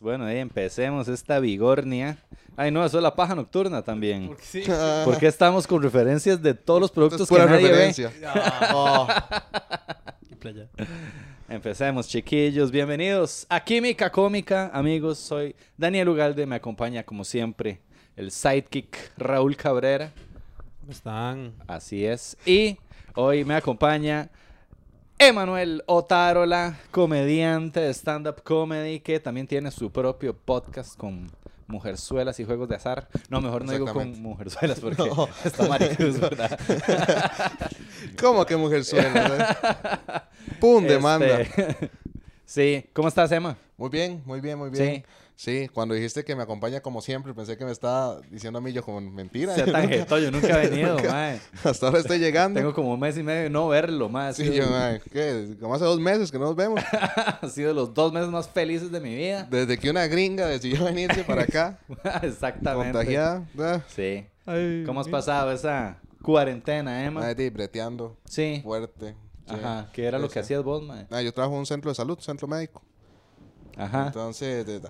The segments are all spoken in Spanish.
Bueno, ahí empecemos esta vigornia. Ay, no, eso es la paja nocturna también. Porque sí. Porque estamos con referencias de todos los productos que pura nadie ve. referencia. Oh, Y playa. Empecemos, chiquillos. Bienvenidos a Química Cómica. Amigos, soy Daniel Ugalde. Me acompaña, como siempre, el sidekick Raúl Cabrera. ¿Cómo están? Así es. Y hoy me acompaña Emanuel Otárola, comediante de stand-up comedy, que también tiene su propio podcast con mujerzuelas y juegos de azar. No, mejor no digo con mujerzuelas porque No. está maricruz, ¿verdad? ¿Cómo que mujer suena? eh? ¡Pum! Demanda. Este, sí. ¿Cómo estás, Emma? Muy bien, muy bien, muy bien. Sí. Sí, cuando dijiste que me acompaña como siempre, pensé que me estaba diciendo a mí yo como mentira. Sea tan yo nunca he venido, mae. Hasta ahora estoy llegando. Tengo como un mes y medio de no verlo, mae. Sí, yo, mae, ¿qué? Como hace dos meses que no nos vemos. ha sido los dos meses más felices de mi vida. Desde que una gringa decidió venirse para acá, Exactamente. contagiada. Sí. Ay, ¿Cómo has mira. pasado esa cuarentena, Emma? mae, breteando Sí. fuerte. sí. Ajá. ¿Qué era lo que sí. hacías vos, mae? Ah, yo trabajo en un centro de salud, centro médico. Ajá. Entonces, desde,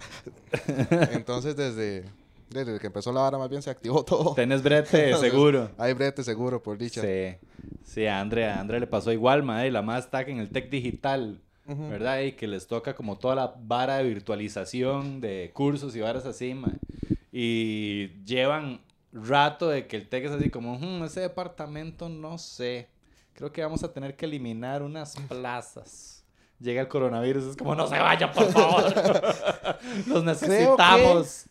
entonces desde, desde que empezó la vara más bien se activó todo. Tenés brete, Entonces, seguro. Hay brete seguro, por dicha. Sí. Sí, a André, a André le pasó igual, mae. La más está en el tech digital. ¿verdad? Y que les toca como toda la vara de virtualización de cursos y varas así, mae. Y llevan rato de que el tech es así como, "Hmm, ese departamento no sé. Creo que vamos a tener que eliminar unas plazas. Llega el coronavirus, es como, no se vaya, por favor. Los necesitamos.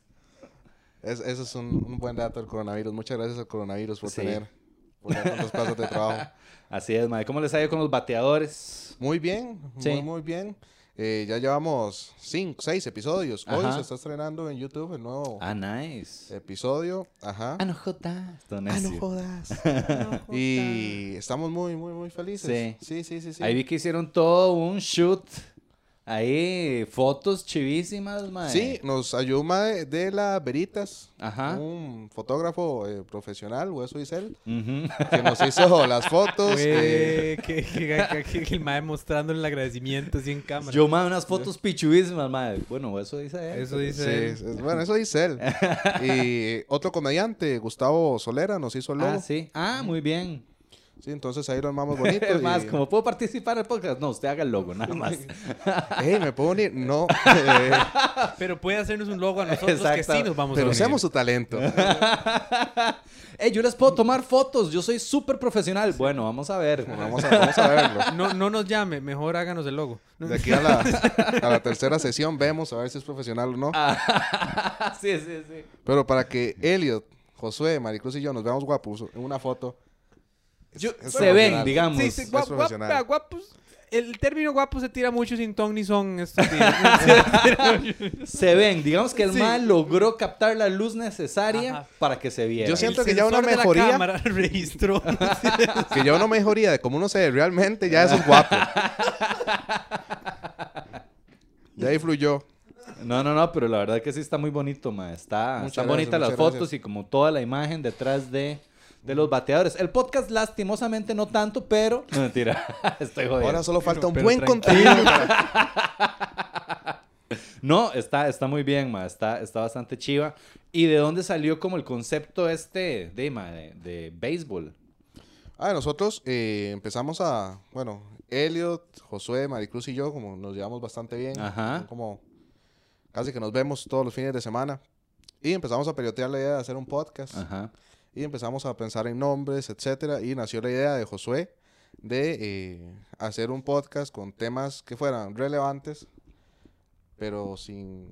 Es- eso es un, un buen dato del coronavirus. Muchas gracias al coronavirus por Sí. tener por dar tantas plazas de trabajo. Así es, mae. ¿Cómo les ha ido con los bateadores? Muy bien, Sí. muy, muy bien. Eh, ya llevamos cinco, seis episodios. Hoy Ajá. se está estrenando en YouTube el nuevo Ah, nice. episodio. Ajá. Ah, no jodas. Ah, no jodas. y estamos muy, muy, muy felices. Sí. Sí, sí, sí, sí. Ahí vi que hicieron todo un shoot. Ahí, fotos chivísimas, mae. Sí, nos ayudó un mae de la Veritas, Ajá. un fotógrafo eh, profesional, Hueso Isel, Ujú. que nos hizo las fotos. eh, Güey, que, que, que- que el mae mostrándole el agradecimiento así en cámara. Yo, mae, unas fotos pichuísimas, mae. Bueno, eso dice él. Eso Sí, dice. es- bueno, eso dice él. y otro comediante, Gustavo Solera, nos hizo el logo. Ah, sí. Ah, muy bien. Sí, entonces ahí lo armamos bonito. Es más, y- como puedo participar en el podcast, no, usted haga el logo, nada más. Ey, ¿me puedo unir? No. eh, Pero puede hacernos un logo a nosotros que Exacto. sí nos vamos a pero unir. usemos su talento. Ey, yo les puedo tomar fotos, yo soy súper profesional. Bueno, vamos a ver. Vamos a, vamos a verlo. No, no nos llame, mejor háganos el logo. De aquí a la, a la tercera sesión vemos a ver si es profesional o no. Ah, sí, sí, sí. Pero para que Elliot, Josué, Maricruz y yo nos veamos guapos en una foto. Es- Yo- es se ven, digamos. Sí, sí, es guap- guap- profesional. vea, guapos. El término guapo se tira mucho sin ton ni son estos días. Se ven, digamos que el Sí. mal logró captar la luz necesaria Ajá. para que se viera. Yo siento El que ya una sensor de la mejoría- cámara registró. Que ya una mejoría de cómo uno se ve realmente, ya eso es guapo. Ya ahí fluyó. No, no, no, pero la verdad que sí está muy bonito, ma. Está, están bonitas las muchas fotos gracias. y como toda la imagen detrás de, de los bateadores. El podcast, lastimosamente, no tanto, pero. No, mentira. Estoy jodiendo. Ahora solo falta un pero buen contenido. No, está, está muy bien, ma. Está, está bastante chiva. ¿Y de dónde salió como el concepto este de, ma, de, de béisbol? Ah, nosotros eh, empezamos a, bueno, Elliot, Josué, Maricruz y yo, como nos llevamos bastante bien, Ajá. como casi que nos vemos todos los fines de semana, y empezamos a pelotear la idea de hacer un podcast, Ajá. Y empezamos a pensar en nombres, etcétera, y nació la idea de Josué de eh, hacer un podcast con temas que fueran relevantes, pero sin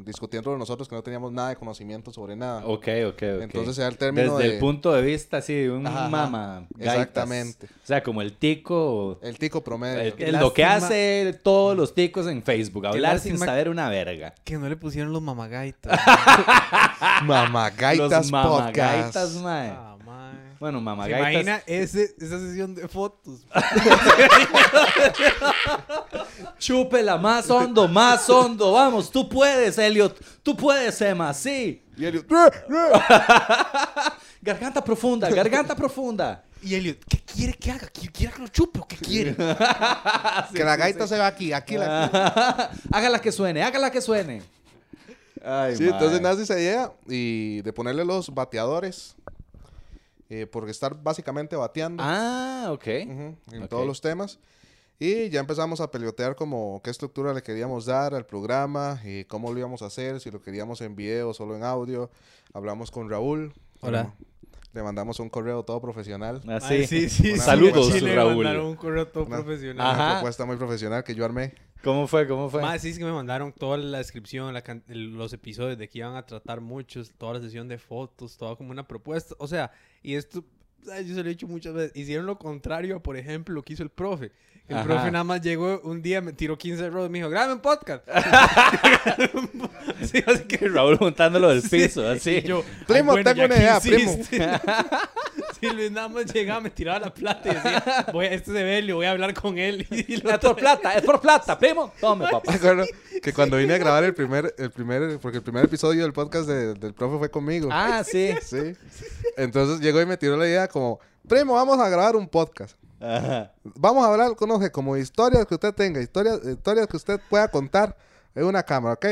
discutiendo nosotros que no teníamos nada de conocimiento sobre nada. Ok, ok, ok. Entonces se da el término Desde de el punto de vista, así, de un Ajá, mama. gaitas. Exactamente. O sea, como el tico. el tico promedio. el- el- lo que hace todos los ticos en Facebook. Hablar sin saber una verga. que no le pusieron los mamagaitas. Mamagaitas los mamagaitas, Podcast. mae. Ah. Bueno, ¿Se mamagaitas. imagina ese, esa sesión de fotos? Chúpela más hondo, más hondo. Vamos, tú puedes, Elliot. Tú puedes, Emma. Sí. Y Elliot, Garganta profunda, garganta profunda. Y Elliot, ¿qué quiere que haga? ¿Qui- ¿Quiere que lo chupe o qué quiere? que la gaita se va aquí, aquí la... hágala que suene, hágala que suene. Ay, Sí, entonces nace esa idea y de ponerle los bateadores. Eh, por estar básicamente bateando Ah, ok. ujú, en ok. todos los temas. Y ya empezamos a pelotear como qué estructura le queríamos dar al programa, y cómo lo íbamos a hacer, si lo queríamos en video o solo en audio. Hablamos con Raúl. Hola. Le mandamos un correo todo profesional. Ah, Ay, sí. sí, sí. Una- sí, Saludos, Raúl. mandaron un correo todo Una- profesional. Ajá. Una propuesta muy profesional que yo armé. ¿Cómo fue? ¿Cómo fue? Más sí, es que me mandaron toda la descripción, la los episodios de que iban a tratar muchos, toda la sesión de fotos, toda como una propuesta. O sea, y esto, yo se lo he dicho muchas veces, hicieron lo contrario a, por ejemplo, lo que hizo el profe. El Ajá. profe nada más llegó un día, me tiró 15 rollos y me dijo, grabe un podcast. sí, así que Raúl juntándolo del Sí, piso, así. yo, Primo, "Ay, bueno, tengo una idea, primo". insiste". sí, Luis nada más llegaba, me tiraba la plata y decía, voy a, este es Evelio, voy a hablar con él. Y lo Es por plata, es por plata, primo. Tome, papá. Acuerdo que cuando vine a grabar el primer, el primer, porque el primer episodio del podcast de- del profe fue conmigo. Ah, sí. Sí. Entonces llegó y me tiró la idea como, primo, vamos a grabar un podcast. Ajá. Vamos a hablar, conoce, como historias que usted tenga, historias, historias que usted pueda contar en una cámara, ¿ok?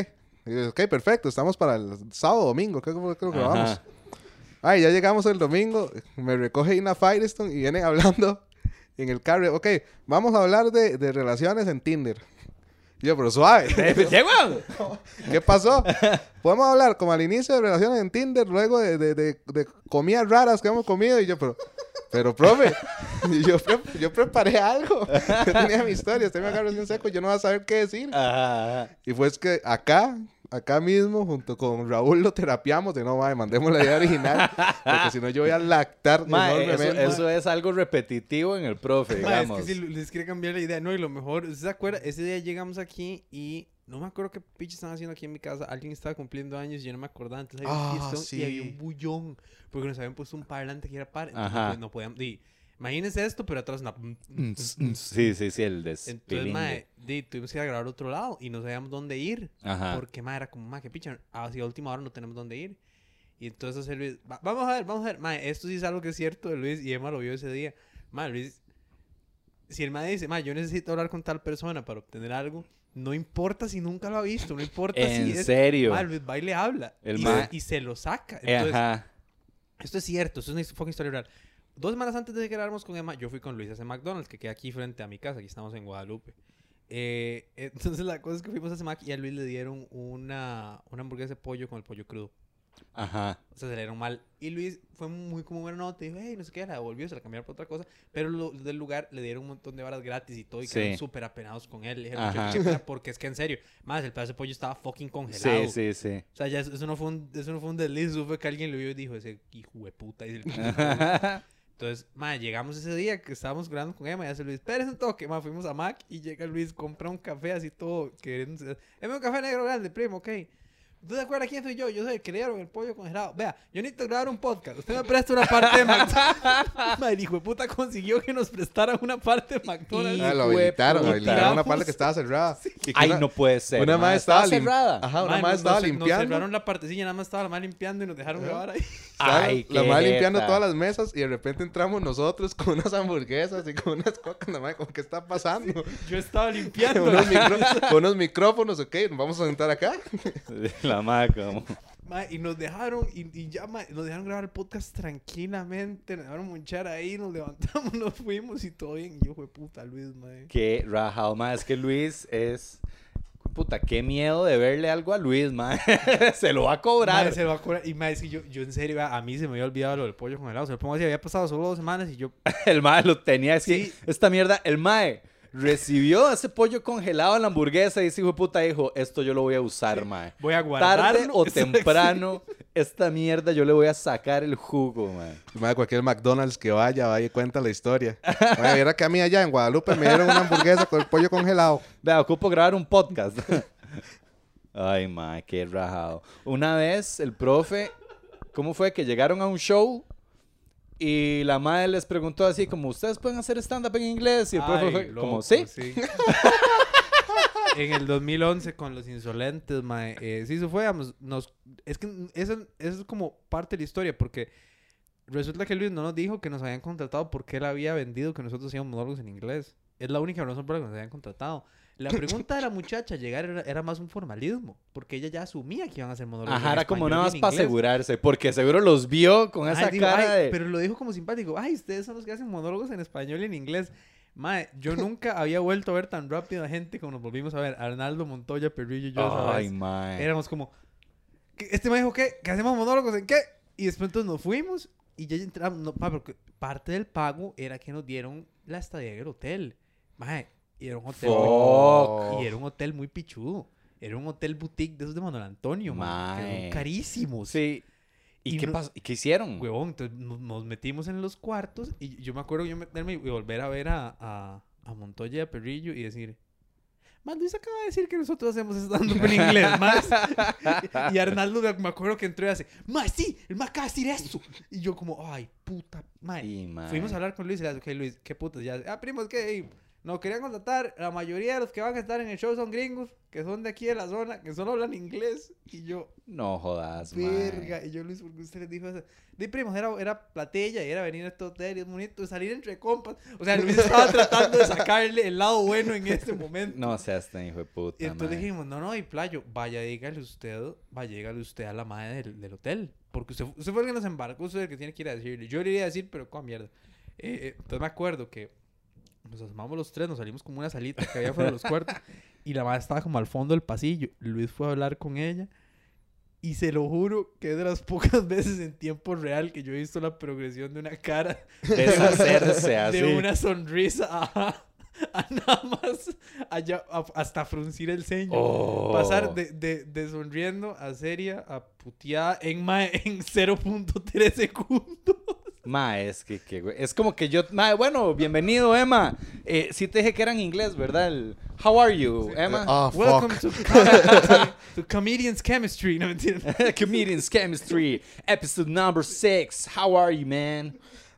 Ok, perfecto, estamos para el sábado domingo, creo que creo que Ajá. grabamos. Ay, ya llegamos el domingo, me recoge Ina Firestone y viene hablando en el carro, ok, vamos a hablar de, de relaciones en Tinder. Yo, pero suave. ¿Qué pasó? Podemos hablar como al inicio de relaciones en Tinder, luego de, de, de, de comidas raras que hemos comido. Y yo, pero, pero, profe, yo, pre- yo preparé algo. Yo tenía mi historia, usted me agarra en seco, yo no voy a saber qué decir. Ajá, ajá. Y fue es que acá, acá mismo, junto con Raúl, lo terapiamos de no, madre, mandemos la idea original, porque si no yo voy a lactar Ma, eso, es algo repetitivo en el profe, Ma, es digamos. que si les quiere cambiar la idea, no, y lo mejor, ¿usted se acuerda? Ese día llegamos aquí y no me acuerdo qué pinche estaban haciendo aquí en mi casa. Alguien estaba cumpliendo años y yo no me acordaba. Entonces había un Ah, sí. y había un bullón. Porque nos habían puesto un parlante que era par. Entonces Ajá. no, pod- no podíamos. Di, imagínense esto, pero atrás una. Sí, sí, sí, el Entonces, despilingue. mae, di, tuvimos que ir a grabar a otro lado y no sabíamos dónde ir. Ajá. Porque, mae, era como, mae, qué picha. Hacia última hora no tenemos dónde ir. Y entonces hace Luis, "Va- vamos a ver, vamos a ver. Mae, esto sí es algo que es cierto de Luis y Emma lo vio ese día. Mae, Luis, si el mae dice, mae, yo necesito hablar con tal persona para obtener algo, no importa si nunca lo ha visto, no importa si En es. serio. Mae, Luis va y le habla. El y, y se lo saca. Eh, Entonces, Ajá. esto es cierto, esto es una fucking historia real. Dos semanas antes de que grabáramos con Emma, yo fui con Luis a ese McDonald's que queda aquí frente a mi casa. Aquí estamos en Guadalupe. Eh, entonces la cosa es que fuimos a ese Mac y a Luis le dieron una, una hamburguesa de pollo con el pollo crudo. Ajá. O sea, se le dieron mal. Y Luis fue muy como buena nota. Dijo, hey, no sé qué, la devolvió, se la cambiaron por otra cosa. Pero lo- del lugar le dieron un montón de varas gratis y todo. Y Sí. quedaron súper apenados con él. Le dijeron, porque es que en serio, más el pedazo de pollo estaba fucking congelado. Sí, sí, sí. O sea, ya eso, eso no fue un, eso no fue un desliz, eso fue que alguien lo vio y dijo, ese hijo de puta. Y se. Entonces, ma, llegamos ese día que estábamos grabando con Emma y hace Luis, espérese un toque, ma, fuimos a Mac y llega Luis, compra un café así todo, queriendo, Deme un café negro grande, primo, ok. ¿Tú te acuerdas quién soy yo? Yo soy el que le dieron el pollo congelado. Vea, yo necesito grabar un podcast. Usted me presta una parte de McDonald's. Ma, el hijo de puta consiguió que nos prestaran una parte de McDonald's. Ah, lo habilitaron, habilitaron una parte que estaba cerrada. Y que Ay, una- no puede ser. Una ma, madre estaba, lim- cerrada. Ajá, una Ma, madre nos- estaba nos- Nos limpiando. cerraron la partecilla, nada más estaba la madre limpiando y nos dejaron grabar ahí. Ay, la madre limpiando todas las mesas y de repente entramos nosotros con unas hamburguesas y con unas cocas. La madre, como, ¿qué está pasando? Yo estaba limpiando. unos, micro- con unos micrófonos, ok, nos vamos a sentar acá. La como... Ma, y nos dejaron, y, y ya, ma, nos dejaron grabar el podcast tranquilamente, nos dejaron monchar ahí, nos levantamos, nos fuimos y todo bien. Yo, fue puta, Luis, mae. Qué rajado, ma. Es que Luis es... Puta, qué miedo de verle algo a Luis, ma. Se lo va a cobrar. Mae, se lo va a cobrar. Y mae, es que yo, yo en serio, a mí se me había olvidado lo del pollo congelado. Se lo pongo así, había pasado solo dos semanas y yo, El mae lo tenía. Es que Sí. esta mierda, el mae recibió ese pollo congelado en la hamburguesa y ese hijo de puta dijo, esto yo lo voy a usar, mae. voy a guardarlo. Tarde o temprano, esta mierda yo le voy a sacar el jugo, mae. Madre, cualquier McDonald's que vaya, vaya y cuenta la historia. Era que a mí allá en Guadalupe me dieron una hamburguesa con el pollo congelado. Vea, ocupo grabar un podcast. Ay, mae, qué rajado. Una vez el profe, ¿cómo fue? Que llegaron a un show y la madre les preguntó así como, ¿ustedes pueden hacer stand-up en inglés? Y el profe fue loco, como, ¿sí? en el 2011 con los insolentes, mae. Eh, sí, eso fue, vamos, nos, es que eso, eso es como parte de la historia, porque resulta que Luis no nos dijo que nos habían contratado porque él había vendido que nosotros hacíamos monólogos en inglés. Es la única razón por la que nos habían contratado. La pregunta de la muchacha llegar era, era más un formalismo, porque ella ya asumía que iban a hacer monólogos. Ajá, en era como nada más para asegurarse, porque seguro los vio con esa digo, cara "Ay", de... Pero lo dijo como simpático. Ay, ustedes son los que hacen monólogos en español y en inglés. Mae, yo nunca había vuelto a ver tan rápido a gente como nos volvimos a ver. Arnaldo, Montoya, Perrillo y yo Ay, mae. Éramos como, ¿qué? ¿este me dijo qué? ¿Que hacemos monólogos en qué? Y después entonces nos fuimos y ya entramos. No, porque parte del pago era que nos dieron la estadía en el hotel. Mae, y era un hotel. Fuck. Y era un hotel muy pichudo. Era un hotel boutique de esos de Manuel Antonio, mae. que eran carísimos. Sí. ¿Y, Y qué no- pasó? ¿Y qué hicieron? Huevón, entonces nos, metimos en los cuartos y yo me acuerdo yo meterme y volver a ver a, a, a Montoya y a Perrillo y decir, más Luis acaba de decir que nosotros hacemos stand-up en inglés, más. y Arnaldo me- acuerdo que entró y hace, más sí, el más acaba de decir eso. Y yo como, ay, puta, mae. Sí. Fuimos a hablar con Luis y le dije, ok, Luis, qué putas, ya. Ah, primos, que nos querían contratar. La mayoría de los que van a estar en el show son gringos, que son de aquí de la zona, que solo hablan inglés. Y yo, No jodas, verga. Y yo, Luis, ¿por qué usted les dijo eso? Primos, era, era platilla y era venir a este hotel y es bonito, salir entre compas. O sea, Luis estaba tratando de sacarle el lado bueno en este momento. No seas tan hijo de puta, Y entonces dijimos, no, no, y playo, vaya, dígale usted, vaya, dígale usted a la madre del, del hotel. Porque usted, usted fue el que nos embarcó, usted es el que tiene que ir a decirle. Yo le iría a decir, pero con mierda. Eh, eh, entonces me acuerdo que nos asomamos los tres, nos salimos como una salita que había fuera de los cuartos. Y la madre estaba como al fondo del pasillo. Luis fue a hablar con ella. Y se lo juro que es de las pocas veces en tiempo real que yo he visto la progresión de una cara Deshacerse así. de una sonrisa a, a nada más allá, a- hasta fruncir el ceño. Oh. Pasar de, de, de sonriendo a seria a puteada en, en 0.3 segundos. Ma, es que, que, güey, es como que yo, ma, bueno, bienvenido, Emma. Eh, sí te dije que era en inglés, ¿verdad? El, How are you, Emma? Ah, Welcome fuck. to, to Comedians Chemistry. No mentira. Comedians Chemistry, episode number six. How are you, man?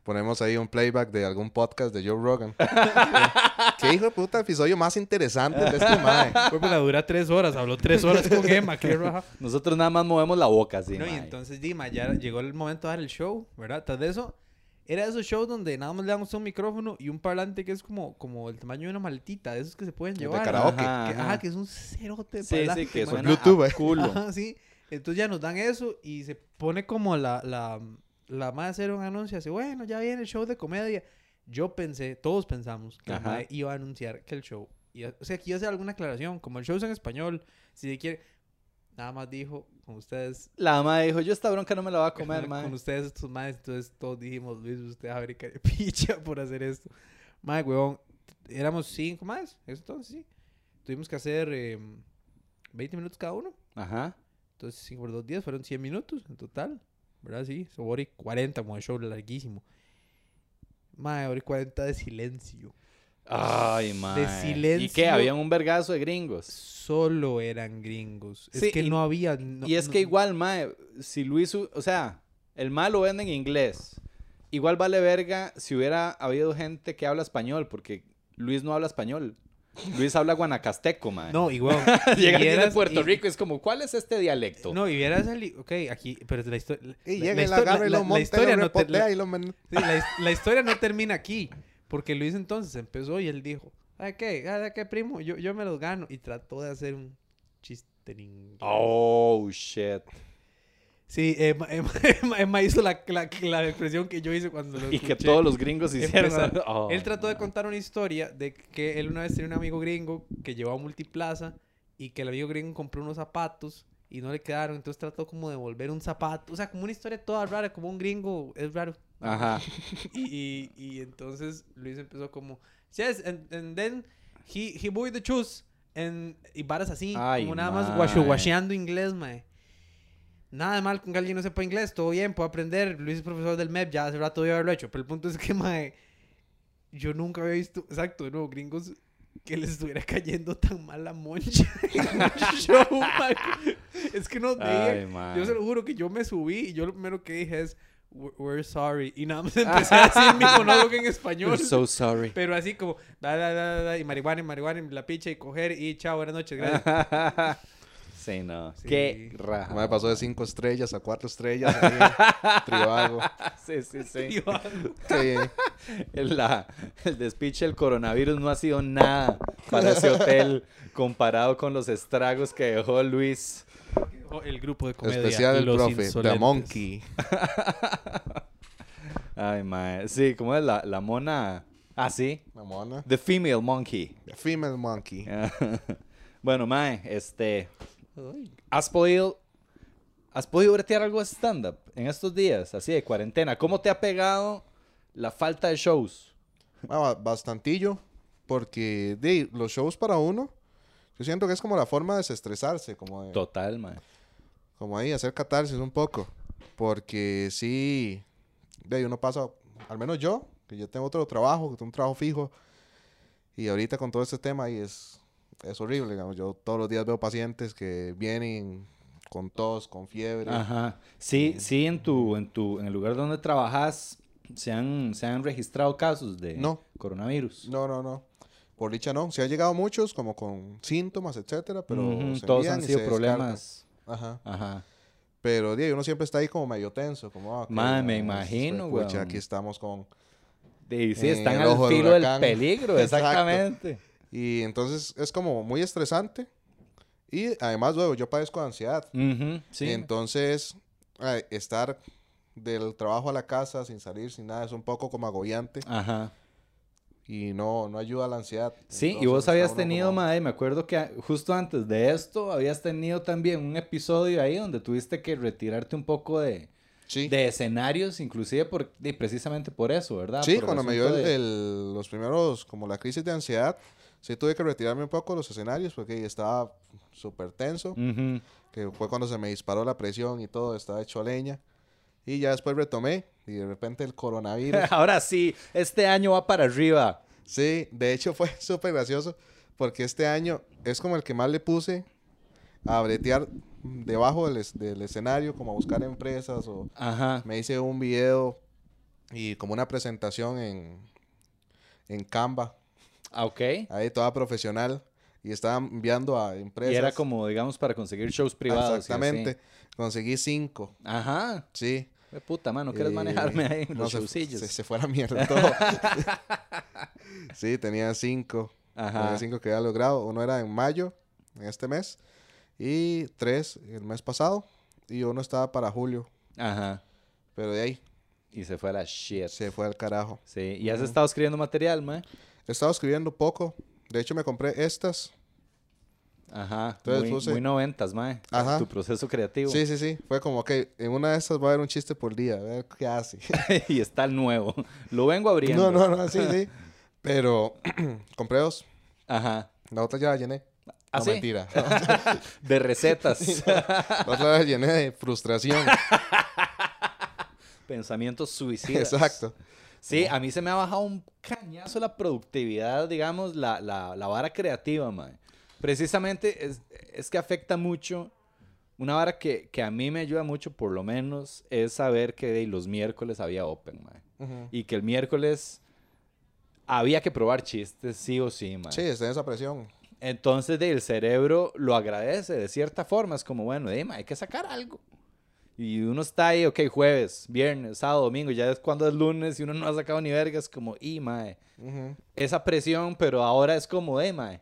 Ponemos ahí un playback de algún podcast de Joe Rogan. ¿Qué hijo de puta episodio más interesante de este mae? Fue para dura tres horas. Habló tres horas con Emma. Qué raja. Nosotros nada más movemos la boca, así, No, y entonces, Dima, ya llegó el momento de dar el show, ¿verdad? Tras de eso, era de esos shows donde nada más le damos un micrófono y un parlante que es como, como el tamaño de una maletita, de esos que se pueden De llevar. karaoke. Ajá, que, Ajá, que es un cerote Sí, sí, que suena Bluetooth, a eh. culo. Ajá, sí. Entonces ya nos dan eso y se pone como la, la, la madre hacer un anuncio, así, bueno, ya viene el show de comedia. Yo pensé, todos pensamos que la madre iba a anunciar que el show, iba- o sea, que iba a hacer alguna aclaración, como el show es en español, si quiere, nada más dijo, con ustedes, La ma dijo, yo esta bronca no me la voy a comer, con ma. ustedes estos madres, entonces todos dijimos, Luis, usted abre picha por hacer esto. Madre, huevón, éramos cinco más, eso entonces sí. Tuvimos que hacer eh, 20 minutos cada uno. Ajá. Entonces, 5 por 2 días fueron 100 minutos en total. ¿Verdad? Sí, so, hora y 40 como el show larguísimo. Mae, hora y 40 de silencio. Ay, ma. ¿Y silencio. qué? Habían un vergazo de gringos. Solo eran gringos. Es Sí, que y- no había. no- y es no- que igual, mae, si Luis, o sea, el mal lo vende en inglés. Igual vale verga si hubiera habido gente que habla español, porque Luis no habla español. Luis habla guanacasteco, mae. No, igual. Llega de Puerto Rico es como, ¿cuál es este dialecto? No, y hubiera salido. Ok, aquí. Pero la, histo- Y la- y lo histo- agarra y la- lo la monta y historia lo no te- repotea la- y lo Sí, la, his- la historia no termina aquí. Porque Luis entonces empezó y él dijo, ¿sabes qué? ¿Sabes qué, primo? Yo, yo me los gano. Y trató de hacer un chiste en inglés. Oh, shit. Sí, Emma, Emma- Emma- Emma hizo la, la, la expresión que yo hice cuando lo Y que escuché. todos los gringos hicieron. Oh, Él trató de contar una historia de que él una vez tenía un amigo gringo que llevaba a Multiplaza y que el amigo gringo compró unos zapatos y no le quedaron. Entonces trató como de devolver un zapato. O sea, como una historia toda rara, como un gringo es raro. Ajá. Y, y, y entonces Luis empezó como, yes, and, and then he, he bought the shoes. And, y varas así, Ay, como nada más mae. guasho guasheando inglés, mae. Nada de mal con que alguien no sepa inglés, todo bien, puede aprender. Luis es profesor del MEP, ya hace rato debe haberlo hecho. Pero el punto es que, mae, yo nunca había visto, exacto, no, gringos que les estuviera cayendo tan mal la moncha en un show, mae. Es que no veía. Yo se lo juro que yo me subí y yo lo primero que dije es, "We- we're sorry. Y nada más empecé a decir mi monólogo en español. We're so sorry. Pero así como, da, da, da, da, y marihuana, y marihuana, y la picha, y coger, y chao, buenas noches, gracias. Sí, no. Sí. Qué raja. Me pasó de. 5 estrellas a 4 estrellas. ahí, Trivago. Sí, sí, sí. Sí. El, la- el despiche del coronavirus no ha sido nada para ese hotel comparado con los estragos que dejó Luis. El grupo de comedia. Especial el Los profe. The Insolentes. Monkey. Ay, mae. Sí, ¿cómo es la, la mona? Ah, sí. La mona. The female monkey. The Female Monkey. bueno, mae, este. ¿Has podido. ¿Has podido bretear algo de stand-up en estos días, así de cuarentena? ¿Cómo te ha pegado la falta de shows? Ah, ba- bastantillo. Porque de, los shows para uno, yo siento que es como la forma de desestresarse. Como de, Total, mae. como ahí, hacer catarsis un poco. Porque sí, de ahí uno pasa, al menos yo, que yo tengo otro trabajo, que tengo un trabajo fijo. Y ahorita con todo este tema ahí es, es horrible. digamos. Yo todos los días veo pacientes que vienen con tos, con fiebre. Ajá. Sí, sí, en tu, en tu, en el lugar donde trabajas, se han, se han registrado casos de No. coronavirus. No, no, no. Por dicha no. Se han llegado muchos como con síntomas, etcétera, pero se Todos han sido problemas. Ajá. Ajá. Pero ahí uno siempre está ahí como medio tenso, como ah, me imagino, weón. aquí estamos con Y sí, En están el al del filo del huracán. peligro, exactamente. Y entonces es como muy estresante. Y además, luego, yo padezco de ansiedad. Ujú, sí. Entonces, estar del trabajo a la casa sin salir, sin nada, es un poco como agobiante. Ajá. Y no, no ayuda a la ansiedad. Sí, y vos habías tenido, como- mae, me acuerdo que justo antes de esto habías tenido también un episodio ahí donde tuviste que retirarte un poco de, Sí, de escenarios, inclusive por, y precisamente por eso, ¿verdad? sí Por cuando me dio asunto el- de- el- los primeros, como la crisis de ansiedad, sí tuve que retirarme un poco de los escenarios porque estaba súper tenso. Que fue cuando se me disparó la presión y todo, estaba hecho leña. Y ya después retomé y de repente el coronavirus. Ahora sí, este año va para arriba. sí, de hecho fue súper gracioso porque este año es como el que más le puse a bretear debajo del, es- del escenario, como a buscar empresas o Ajá. me hice un video y como una presentación en, en Canva, Ah, ok. ahí toda profesional y estaba enviando a empresas. Y era como, digamos, para conseguir shows privados. y así. Exactamente. Conseguí cinco, Ajá. sí. Qué puta, mano, ¿quieres Eh, manejarme ahí en no, los se, showcillos? se, se fue a la mierda todo. sí, tenía cinco. Ajá. Tenía cinco que había logrado. Uno era en mayo, en este mes. Y tres el mes pasado. Y uno estaba para julio. Ajá. Pero de ahí Y se fue a la shit. se fue al carajo. Sí. ¿Y has estado escribiendo material, mae? He estado escribiendo poco. De hecho, me compré estas. Ajá. Entonces muy, puse- muy noventas, mae. Ajá. Tu proceso creativo. Sí, sí, sí. Fue como que en una de estas va a haber un chiste por día. A ver qué hace. y está el nuevo. Lo vengo abriendo. no, no, no, sí, sí. Pero compré dos. Ajá. La otra ya la llené. ¿Ah, no, sí? mentira. De recetas. La otra la llené de frustración. Pensamientos suicidas. Exacto. Sí, a mí se me ha bajado un cañazo la productividad, digamos, la, la, la vara creativa, mae. Precisamente es, es que afecta mucho. Una vara que, que a mí me ayuda mucho, por lo menos, es saber que de, los miércoles había Open, mae. Ujú. Y que el miércoles había que probar chistes, sí o sí, mae. Sí, está en esa presión. Entonces, de, el cerebro lo agradece de cierta forma. Es como, bueno, de, mae, hay que sacar algo. Y uno está ahí, ok, jueves, viernes, sábado, domingo, ya es cuando es lunes y uno no ha sacado ni verga, es como, y mae, esa presión, pero ahora es como, de, mae,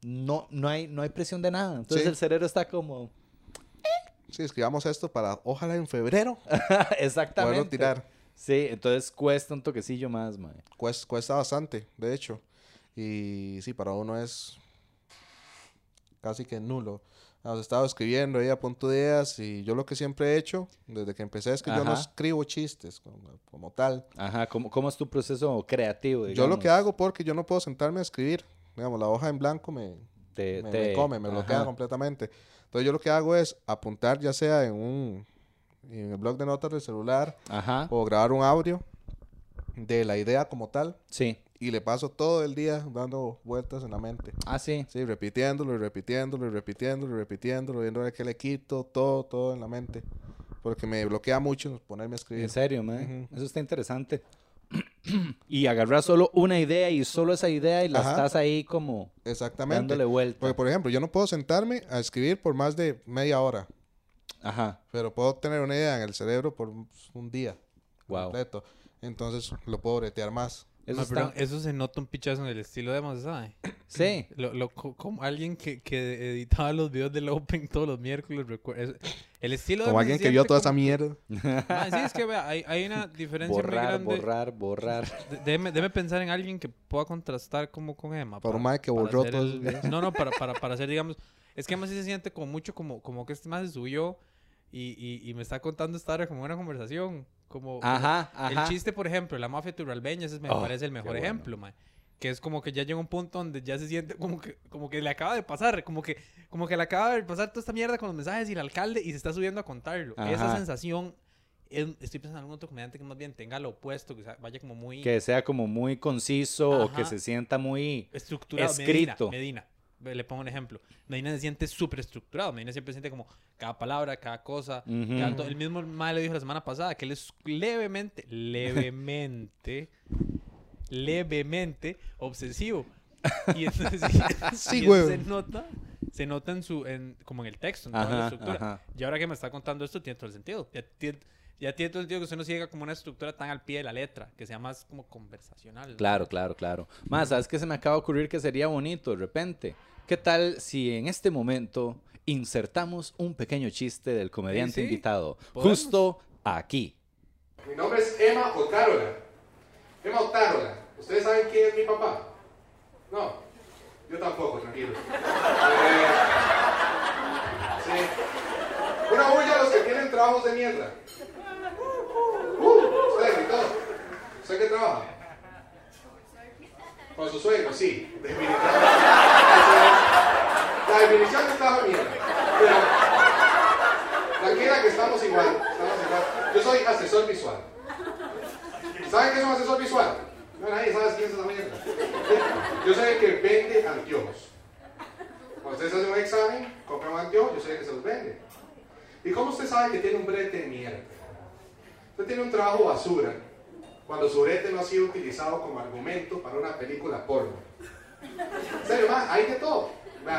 no, no, hay, no hay presión de nada. Entonces Sí. el cerebro está como, Sí, escribamos esto para ojalá en febrero exactamente. poderlo tirar. Sí, entonces cuesta un toquecillo más, mae. Cuesta, cuesta bastante, de hecho. Y sí, para uno es casi que nulo. Hemos estado escribiendo ahí a punto de ideas y yo lo que siempre he hecho desde que empecé es que yo no Ajá. escribo chistes como, como tal. Ajá, ¿cómo, ¿cómo es tu proceso creativo? Yo lo que digamos? hago porque yo no puedo sentarme a escribir. Digamos, la hoja en blanco me, Te, me, te- me come, me bloquea ajá. completamente. Entonces yo lo que hago es apuntar ya sea en un en el blog de notas del celular Ajá, o grabar un audio de la idea como tal sí. Y le paso todo el día dando vueltas en la mente. Ah, sí. Sí, repitiéndolo y repitiéndolo y repitiéndolo y repitiéndolo, viendo a qué le quito, todo, todo en la mente. Porque me bloquea mucho ponerme a escribir. En serio. Ujú. Eso está interesante. y agarras solo una idea y solo esa idea y la Ajá. estás ahí como Exactamente. dándole vuelta. Porque, por ejemplo, yo no puedo sentarme a escribir por más de media hora, Ajá. pero puedo tener una idea en el cerebro por un un día Wow. completo. Entonces lo puedo bretear más. Eso está... eso se nota un pichazo en el estilo de Emma, ¿sabe? Sí. Lo, lo, co- como alguien que, que editaba los videos del Open todos los miércoles. el estilo de Como alguien que vio toda esa mierda. Sí, es que vea, hay, hay una diferencia muy Borrar, grande. borrar, borrar. De- Déjeme, déjeme pensar en alguien que pueda contrastar como con Emma. Un mae que borró todos el-. No, no, para, para, para hacer, digamos... Es que Emma sí se siente como mucho como, como que este más se subió y, y, y me está contando esta hora como una conversación. Como, Ajá, El ajá. chiste, por ejemplo, la mafia turralbeña, ese me Oh, parece el mejor bueno. ejemplo, mae. Que es como que ya llega un punto donde ya se siente como que, como que le acaba de pasar, como que, como que le acaba de pasar toda esta mierda con los mensajes y el alcalde y se está subiendo a contarlo. Esa Ajá. sensación, es- estoy pensando en algún otro comediante que más bien tenga lo opuesto, que sea- vaya como muy Que sea como muy conciso o que Ajá. se sienta muy... estructurado. escrito. Medina, Medina. Le pongo un ejemplo. Medina se siente súper estructurado. Medina siempre siente como cada palabra, cada cosa. Ujú. cada to- el mismo mal le dijo la semana pasada que él es levemente, levemente, levemente obsesivo. Y entonces, Sí, y eso se nota, se nota en su, en, como en el texto, en toda la Ajá, estructura. ajá. Y ahora que me está contando esto, tiene todo el sentido. Tiene, ya tiene todo el sentido que usted no siga como una estructura tan al pie de la letra, que sea más como conversacional. Claro, claro, claro. Más, ¿sabes qué se me acaba de ocurrir que sería bonito de repente? ¿Qué tal si en este momento insertamos un pequeño chiste del comediante sí. invitado? Podemos. Justo aquí. Mi nombre es Emma Otárola. Emma Otárola. ¿Ustedes saben quién es mi papá? No. Yo tampoco, tranquilo. Eh, sí. Una bulla a los que tienen trabajos de mierda. Uh, usted gritó. ¿Usted qué trabaja? Con su suegro, sí. La definición de trabajo de mierda. Tranquila que estamos igual, estamos igual. Yo soy asesor visual. ¿Saben qué es un asesor visual? No, nadie sabe quién es esa mierda. Yo soy el que vende anteojos. Cuando ustedes hacen un examen, compran un anteojo, yo soy el que se los vende. ¿Y cómo usted sabe que tiene un brete de mierda? Usted tiene un trabajo basura cuando su no ha sido utilizado como argumento para una película porno. En serio, man, hay de todo.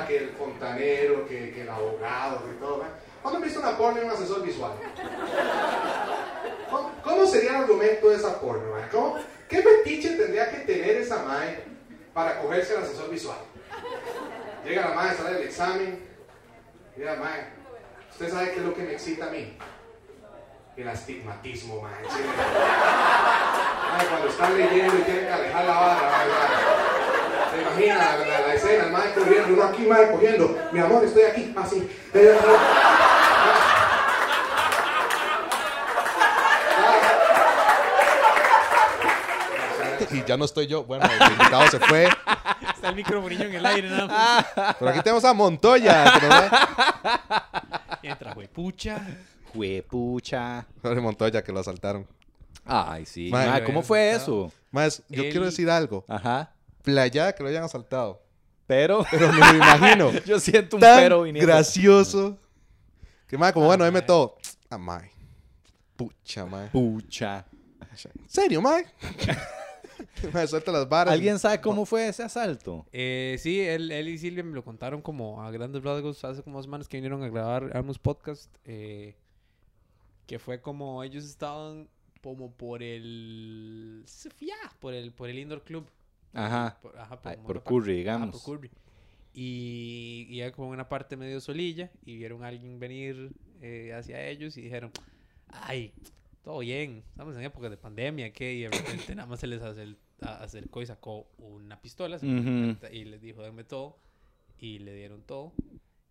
Que el fontanero, que, que el abogado, que todo. man. ¿Cuándo han visto una porno y un asesor visual? ¿Cómo, sería el argumento de esa porno? ¿Cómo- ¿Qué fetiche tendría que tener esa mae para cogerse al asesor visual? Llega la mae, sale del examen. La mae, ¿usted sabe qué es lo que me excita a mí? El astigmatismo. Mae, cuando están leyendo y tienen que alejar la vara. ¿Se imagina la, la- la escena? El mae corriendo, uno aquí, mae, cogiendo. Mi amor, estoy aquí, así. Y ya no estoy yo. Bueno, el invitado se fue. Está el microfonillo en el aire, nada más. Pero aquí tenemos a Montoya. que nos va- Y entra, pucha. Juepucha. Pobre Montoya que lo asaltaron. Ay, sí. ¿Cómo fue eso? Más, yo quiero decir algo. Ajá. Playa que lo hayan asaltado. Pero Pero me lo imagino. yo siento un tan pero viniendo. gracioso. Que mae, como Ah, bueno, deme todo. Ah, mae. Pucha, mae. Pucha. ¿En serio, mae? mae, suelta las varas. ¿Alguien sabe cómo fue ese asalto? Eh, sí, él, él y Silvia me lo contaron como a grandes rasgos hace como dos semanas que vinieron a grabar Armus Podcast. eh, que fue como ellos estaban como por el. Por el, por el Indoor Club. Ajá. Por, ajá, Ay, por una parte- Curry, ajá, digamos. por Curry. Y, y era como una parte medio solilla y vieron a alguien venir eh, hacia ellos y dijeron, ay, todo bien, estamos en época de pandemia, ¿qué? Y de repente nada más se les acercó y sacó una pistola Ujú. frente y les dijo, denme todo. Y le dieron todo.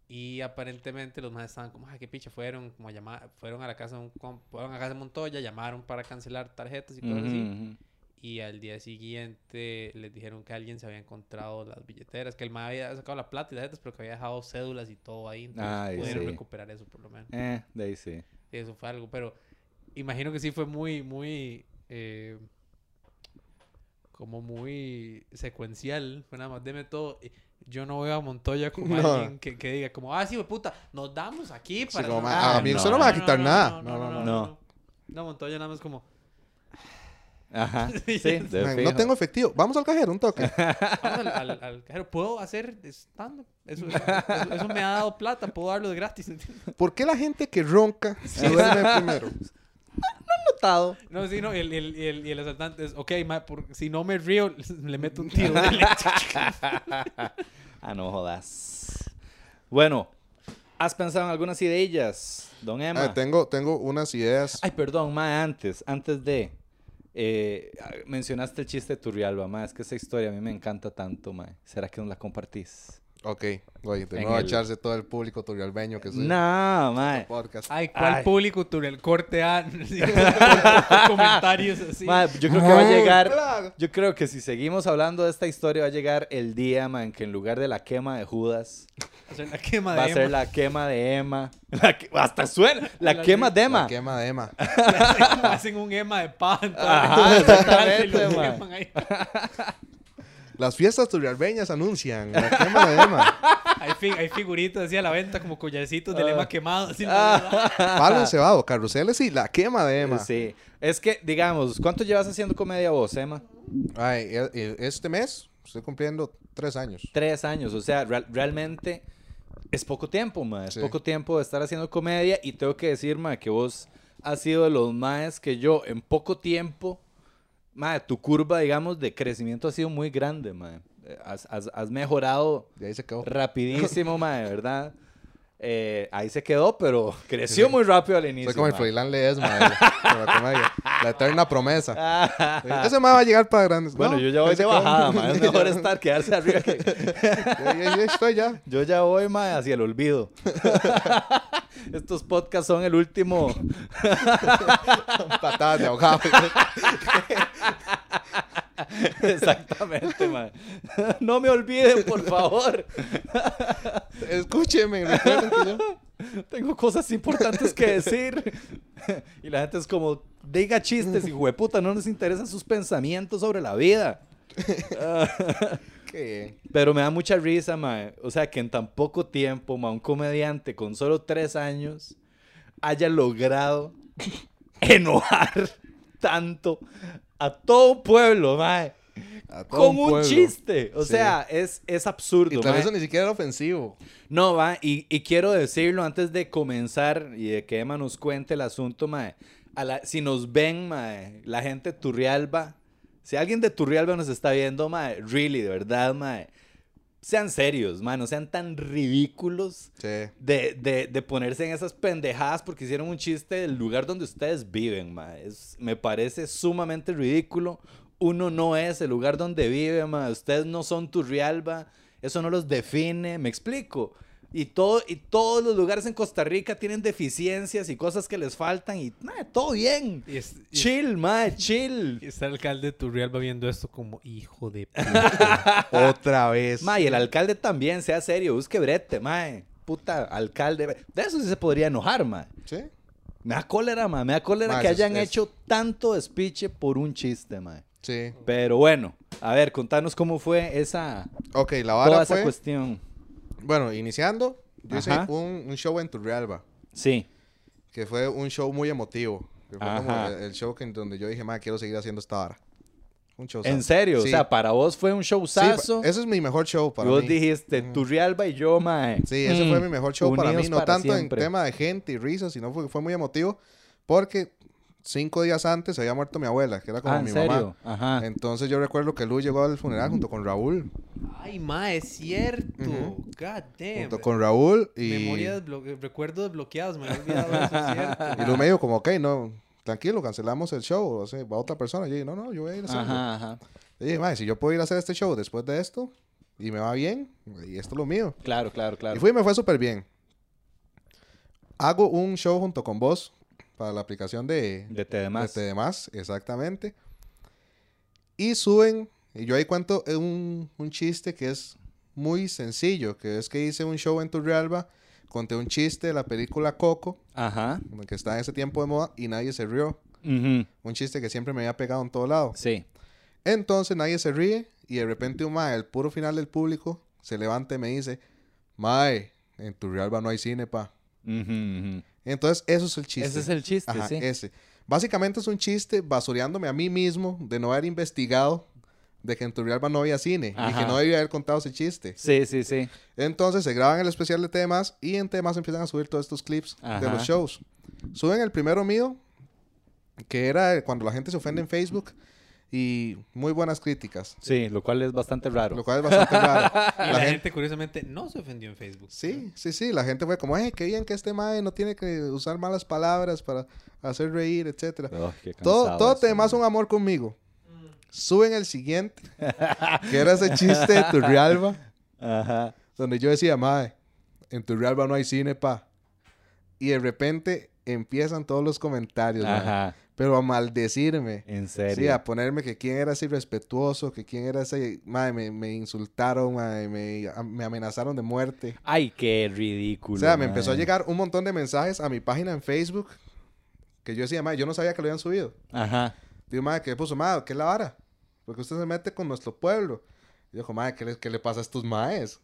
Y aparentemente los más estaban como, ay, qué picha, fueron como a llamar, fueron a la casa de un fueron a casa de Montoya, llamaron para cancelar tarjetas y cosas así. Ujú, ujú. Y al día siguiente les dijeron que alguien se había encontrado las billeteras, que el MAE había sacado la plata y las tarjetas, pero que había dejado cédulas y todo ahí. Entonces Ay, pudieron sí. recuperar eso por lo menos. Eh, de ahí sí. Eso fue algo, pero imagino que sí fue muy, muy, eh, como muy secuencial. Fue nada más, deme todo. Yo no veo a Montoya como No. alguien que, que diga como, ah, sí, puta, nos damos aquí para... como, "Ah, a mí no, eso no me va a no, quitar no, nada. No, no, No, no, no, no, no. no. no. No, Montoya nada más como... Ajá. Sí, Sí. Man, no tengo efectivo. Vamos al cajero, un toque. Vamos al, al- al cajero. ¿Puedo hacer stand-up? Eso, eso, eso me ha dado plata. Puedo darlo de gratis. ¿Por qué la gente que ronca se duerme primero? No, sí, no. El, el, el, el asaltante es, ok, ma, por- si no me río, le meto un tiro ah, no jodas. Bueno, ¿has pensado en algunas ideillas, don Emma? Ah, tengo, tengo unas ideas. Ay, perdón, ma, antes, antes de... eh, mencionaste el chiste de Turrialba, ma, es que esa historia a mí me encanta tanto, ma. ¿Será que nos la compartís? Ok, voy de En nuevo a el- echarse todo el público turrialbeño que es el No, ma. podcast. Ay, ¿cuál Ay. público el corte A? Comentarios así. Ma, yo creo que va a llegar... Claro. Yo creo que si seguimos hablando de esta historia va a llegar el día, ma, en que en lugar de la quema de Judas Hacer la quema de va a ser Emma. la quema de Emma. La que- hasta suena. La La- quema de Emma. La quema de Emma. Hacen un Emma de pan. Ajá, exactamente, lo ma. queman ahí. Las fiestas turrialbeñas anuncian la quema de Emma. Hay, fi- hay figuritas así a la venta como collarcitos de Ah. lema quemado. Así, Palo encebado, carruseles y la quema de Emma. Sí. Es que, digamos, ¿cuánto llevas haciendo comedia vos, Emma? Ay, e- e- este mes estoy cumpliendo tres años. Tres años. O sea, real- realmente es poco tiempo, ma. Es Sí. poco tiempo de estar haciendo comedia. Y tengo que decir, ma, que vos has sido de los más que yo en poco tiempo. Ma, tu curva, digamos, de crecimiento ha sido muy grande, ma. Eh, Has, has- has mejorado Y ahí se quedó. rapidísimo, ma, de verdad. Eh, ahí se quedó, pero creció muy rápido al inicio. Soy como el ma. Froilán Ledesma de, de la comedia. La eterna promesa. Ah. Sí, Ese me va a llegar para grandes. Bueno, No, yo ya voy de bajada, ma. Es mejor estar, quedarse arriba que... Ya- ya estoy ya. Yo ya voy, ma, hacia el olvido. Estos podcasts son el último... Patadas de ahogado. Exactamente, ma. No me olviden, por favor. Escúcheme, recuerden que yo... Tengo cosas importantes que decir. Y la gente es como, diga chistes, hijo de puta, no nos interesan sus pensamientos sobre la vida. Qué bien. Pero me da mucha risa, ma. O sea, que en tan poco tiempo, ma, un comediante con solo tres años haya logrado enojar tanto a todo un pueblo, ma. A todo Con un, pueblo. chiste. O Sí. sea, es, es absurdo. Y tal vez eso ni siquiera era ofensivo. No, va, y, y quiero decirlo antes de comenzar y de que Emma nos cuente el asunto, mae. A la- si nos ven, mae, la gente de Turrialba, si alguien de Turrialba nos está viendo, mae, really, de verdad, mae, sean serios, mae, no sean tan ridículos Sí. de, de, de ponerse en esas pendejadas porque hicieron un chiste del lugar donde ustedes viven, mae. Es- me parece sumamente ridículo. Uno no es el lugar donde vive, mae. Ustedes no son Turrialba. Eso no los define, me explico. Y, todo, y todos los lugares en Costa Rica tienen deficiencias y cosas que les faltan y mae, todo bien. Y, es- y- Chill, mae, chill. y está el alcalde de Turrialba viendo esto como hijo de puta. Otra vez. Mae, y el alcalde también, sea serio, busque brete, mae. Puta, alcalde. De eso sí se podría enojar, mae. Sí. Me da cólera, ma. Me da cólera que hayan es- hecho tanto despiche por un chiste, ma. Sí. Pero bueno, a ver, contanos cómo fue esa, Ok, la toda vara esa fue... cuestión. Bueno, iniciando, yo hice un, un show en Turrialba. Sí. Que fue un show muy emotivo. Que fue como Ajá. el, el show que, en donde yo dije, ma, quiero seguir haciendo esta vara. Un show. En serio, Sí. o sea, para vos fue un Sí, showzazo. ese es mi mejor show para vos mí. dijiste, Turrialba y yo, ma. Sí, ese fue mi mejor show para mí. No tanto en tema tema de gente y risas, sino fue, fue muy emotivo. Porque cinco días antes había muerto mi abuela, que era como Ah, ¿en mi serio? mamá. Ajá. Entonces yo recuerdo que Lu llegó al funeral junto con Raúl. Ay, ma, es cierto. God damn. Junto con Raúl y, Memorias, recuerdos bloqueados, me había olvidado eso, cierto. y Lu me dijo como, ok, no, tranquilo, cancelamos el show. O sea, va otra persona. Y yo dije, no, no, yo voy a ir a hacerlo. Ajá, ajá. Y dije, "Mae, si yo puedo ir a hacer este show después de esto y me va bien, y esto es lo mío. Claro, claro, claro. Y fui y me fue súper bien. Hago un show junto con vos para la aplicación de, De TDMás. de TDMás, exactamente. Y suben, y yo ahí cuento un, un chiste que es muy sencillo, que es que hice un show en Turrialba, conté un chiste de la película Coco, Ajá. que está en ese tiempo de moda, y nadie se rió. Ujú. Un chiste que siempre me había pegado en todo lado. Sí. Entonces nadie se ríe y de repente un mae, el puro final del público, se levanta y me dice, mae, en Turrialba no hay cine, pa. Ujú, ujú. Entonces, eso es el chiste. Ese es el chiste, Ajá, sí. ese. Básicamente es un chiste basureándome a mí mismo de no haber investigado de que en Turrialba no había cine y que no debía haber contado ese chiste. Sí, sí, sí. Entonces se graban el especial de temas y en temas empiezan a subir todos estos clips de los shows. Suben el primero mío, que era cuando la gente se ofende en Facebook y muy buenas críticas, Sí, lo cual es bastante raro. lo cual es bastante raro. Y la, La gente, gente, curiosamente, no se ofendió en Facebook. sí, sí, sí, la gente fue como, eh, qué bien que este mae no tiene que usar malas palabras para hacer reír, etcétera. Oh, qué Todo, cansado todo temas man. un amor conmigo. Suben el siguiente, que era ese chiste de Turrialba, Ajá. donde yo decía, mae, en Turrialba no hay cine, pa. Y de repente empiezan todos los comentarios, pero a maldecirme. En serio. Sí, a ponerme que quién era ese irrespetuoso, que quién era ese... Mae, me, me insultaron, me, amenazaron de muerte. Ay, qué ridículo. O sea, me empezó a llegar un montón de mensajes a mi página en Facebook que yo decía, mae, yo no sabía que lo habían subido. Ajá. Digo, madre, ¿qué puso, madre? ¿Qué es la vara? Porque usted se mete con nuestro pueblo. Y dijo, madre, ¿qué le, qué le pasa a estos maes?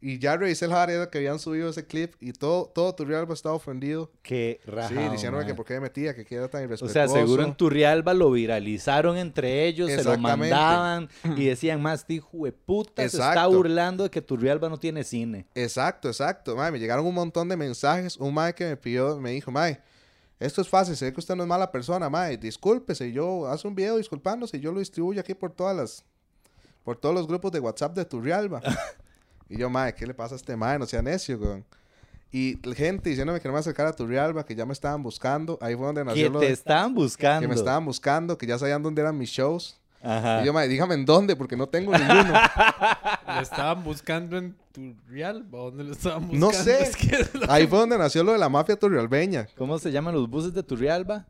Y ya revisé el área que habían subido ese clip y todo, todo Turrialba estaba ofendido. Qué sí, rajado, diciéndome que mae. por qué me metía, que, era tan O irrespetuoso. sea, seguro en Turrialba lo viralizaron entre ellos, se lo mandaban y decían más, este hijo de puta se está burlando de que Turrialba no tiene cine. Exacto, exacto. Madre, me llegaron un montón de mensajes. Un mae que me pidió, me dijo, mae, esto es fácil, ve que usted no es mala persona, mae, discúlpese. Yo hace un video disculpándose y yo lo distribuyo aquí por todas las, por todos los grupos de WhatsApp de Turrialba. y yo, mae, ¿qué le pasa a este mae? No sea necio, weón. Y la gente diciéndome que no me acercara a Turrialba, que ya me estaban buscando. Ahí fue donde nació Que lo te de- estaban buscando. que me estaban buscando, que ya sabían dónde eran mis shows. Ajá. Y yo, mae, dígame en dónde, porque no tengo ninguno. ¿Lo estaban buscando en tu real? ¿O dónde lo estaban buscando? No sé. Es que es Ahí fue donde nació lo de la mafia turrialbeña. ¿Cómo se llaman los buses de Turrialba?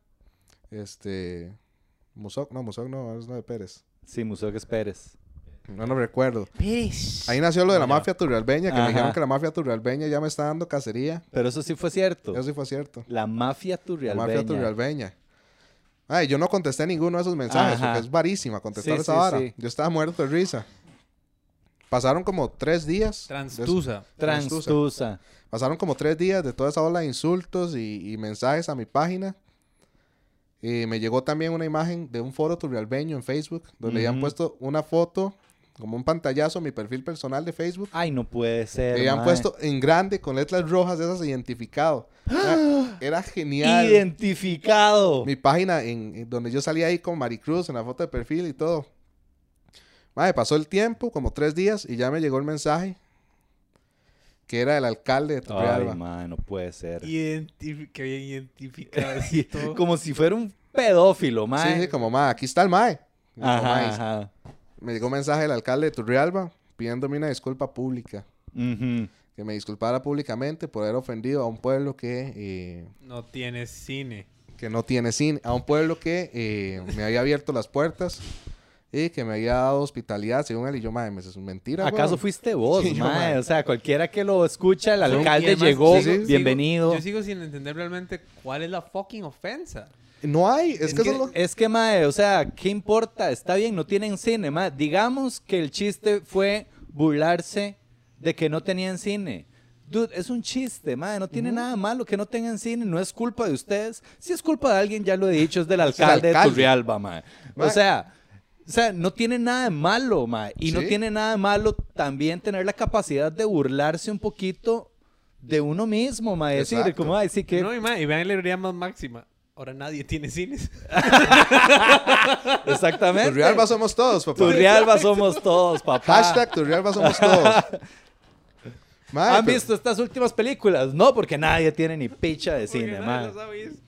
Este. Musoc, no, Musoc no, es no de Pérez. Sí, Museo Pérez. No lo recuerdo. Ahí nació lo de la mafia turrialbeña, que Ajá. me dijeron que la mafia turrialbeña ya me está dando cacería. Pero eso sí fue cierto. Eso sí fue cierto. La mafia La turrialbeña. mafia turrialbeña. Ay, yo no contesté ninguno de esos mensajes Ajá. porque es varísima contestar Sí, esa sí, vara. sí. Yo estaba muerto de risa. Pasaron como tres días. Transtusa. Transtusa. Pasaron como tres días de toda esa ola de insultos y, y mensajes a mi página. Y me llegó también una imagen de un foro turrialbeño en Facebook, donde habían Ujú. puesto una foto, como un pantallazo, mi perfil personal de Facebook. Ay, no puede ser. Que habían mae. puesto en grande, con letras rojas, de esas identificado. Era, era genial. Identificado. Mi página, en, en donde yo salía ahí con Maricruz, en la foto de perfil y todo. Madre, pasó el tiempo, como tres días, y ya me llegó el mensaje. Que era el alcalde de Ay, Turrialba. mae, no puede ser. Identifi- que bien identificado. Como si fuera un pedófilo, mae. Sí, sí, como, ma, aquí está el mae. Como, Ajá, "Mae", ajá. Me llegó un mensaje del alcalde de Turrialba pidiéndome una disculpa pública. Ujú. Que me disculpara públicamente por haber ofendido a un pueblo que, eh, No tienes cine. que no tiene cine. A un pueblo que eh, me había abierto las puertas y que me había dado hospitalidad, según él. Y yo, madre, eso es mentira. ¿Acaso weón". fuiste vos, Sí, yo, mae. O sea, cualquiera que lo escucha, el alcalde además, llegó, sí, sí. bienvenido. Yo sigo sin entender realmente cuál es la fucking ofensa. No hay, es, que, que, eso es lo- es que, mae, o sea, ¿qué importa? Está bien, no tienen cine, mae. Digamos que el chiste fue burlarse de que no tenían cine. Dude, es un chiste, mae. No tiene nada malo que no tengan cine. No es culpa de ustedes. Si es culpa de alguien, ya lo he dicho, es del alcalde, alcalde. de Turrialba, mae. O sea, o sea, no tiene nada de malo, mae. Y no tiene nada de malo también tener la capacidad de burlarse un poquito de uno mismo, mae. Decir, como, ay, sí que... No, y, ma, y vean la librería más máxima. Ahora nadie tiene cines. Exactamente. Turrialba somos todos, papá. Turrialba somos todos, papá. Hashtag Turrialba somos todos. ¿Han pero- visto estas últimas películas? No, porque nadie tiene ni picha de Porque cine, man. las ha visto.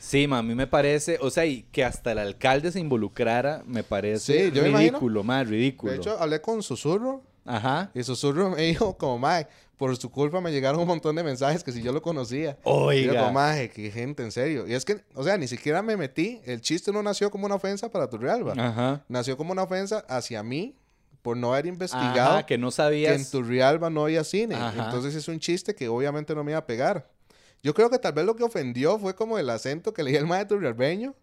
Sí, ma, a mí me parece, o sea, y que hasta el alcalde se involucrara, me parece Sí, yo me imagino. ridículo, más ridículo. De hecho, hablé con Susurro Ajá. y Susurro me dijo como, mae, por su culpa me llegaron un montón de mensajes que si yo lo conocía. Yo Oiga. como, mae, qué gente, en serio. Y es que, o sea, ni siquiera me metí. El chiste no nació como una ofensa para Turrialba. Ajá. Nació como una ofensa hacia mí por no haber investigado Ajá, que no que sabías. en Turrialba no había cine. Ajá. Entonces es un chiste que obviamente no me iba a pegar. Yo creo que tal vez lo que ofendió fue como el acento que leía el mae turrialbeño.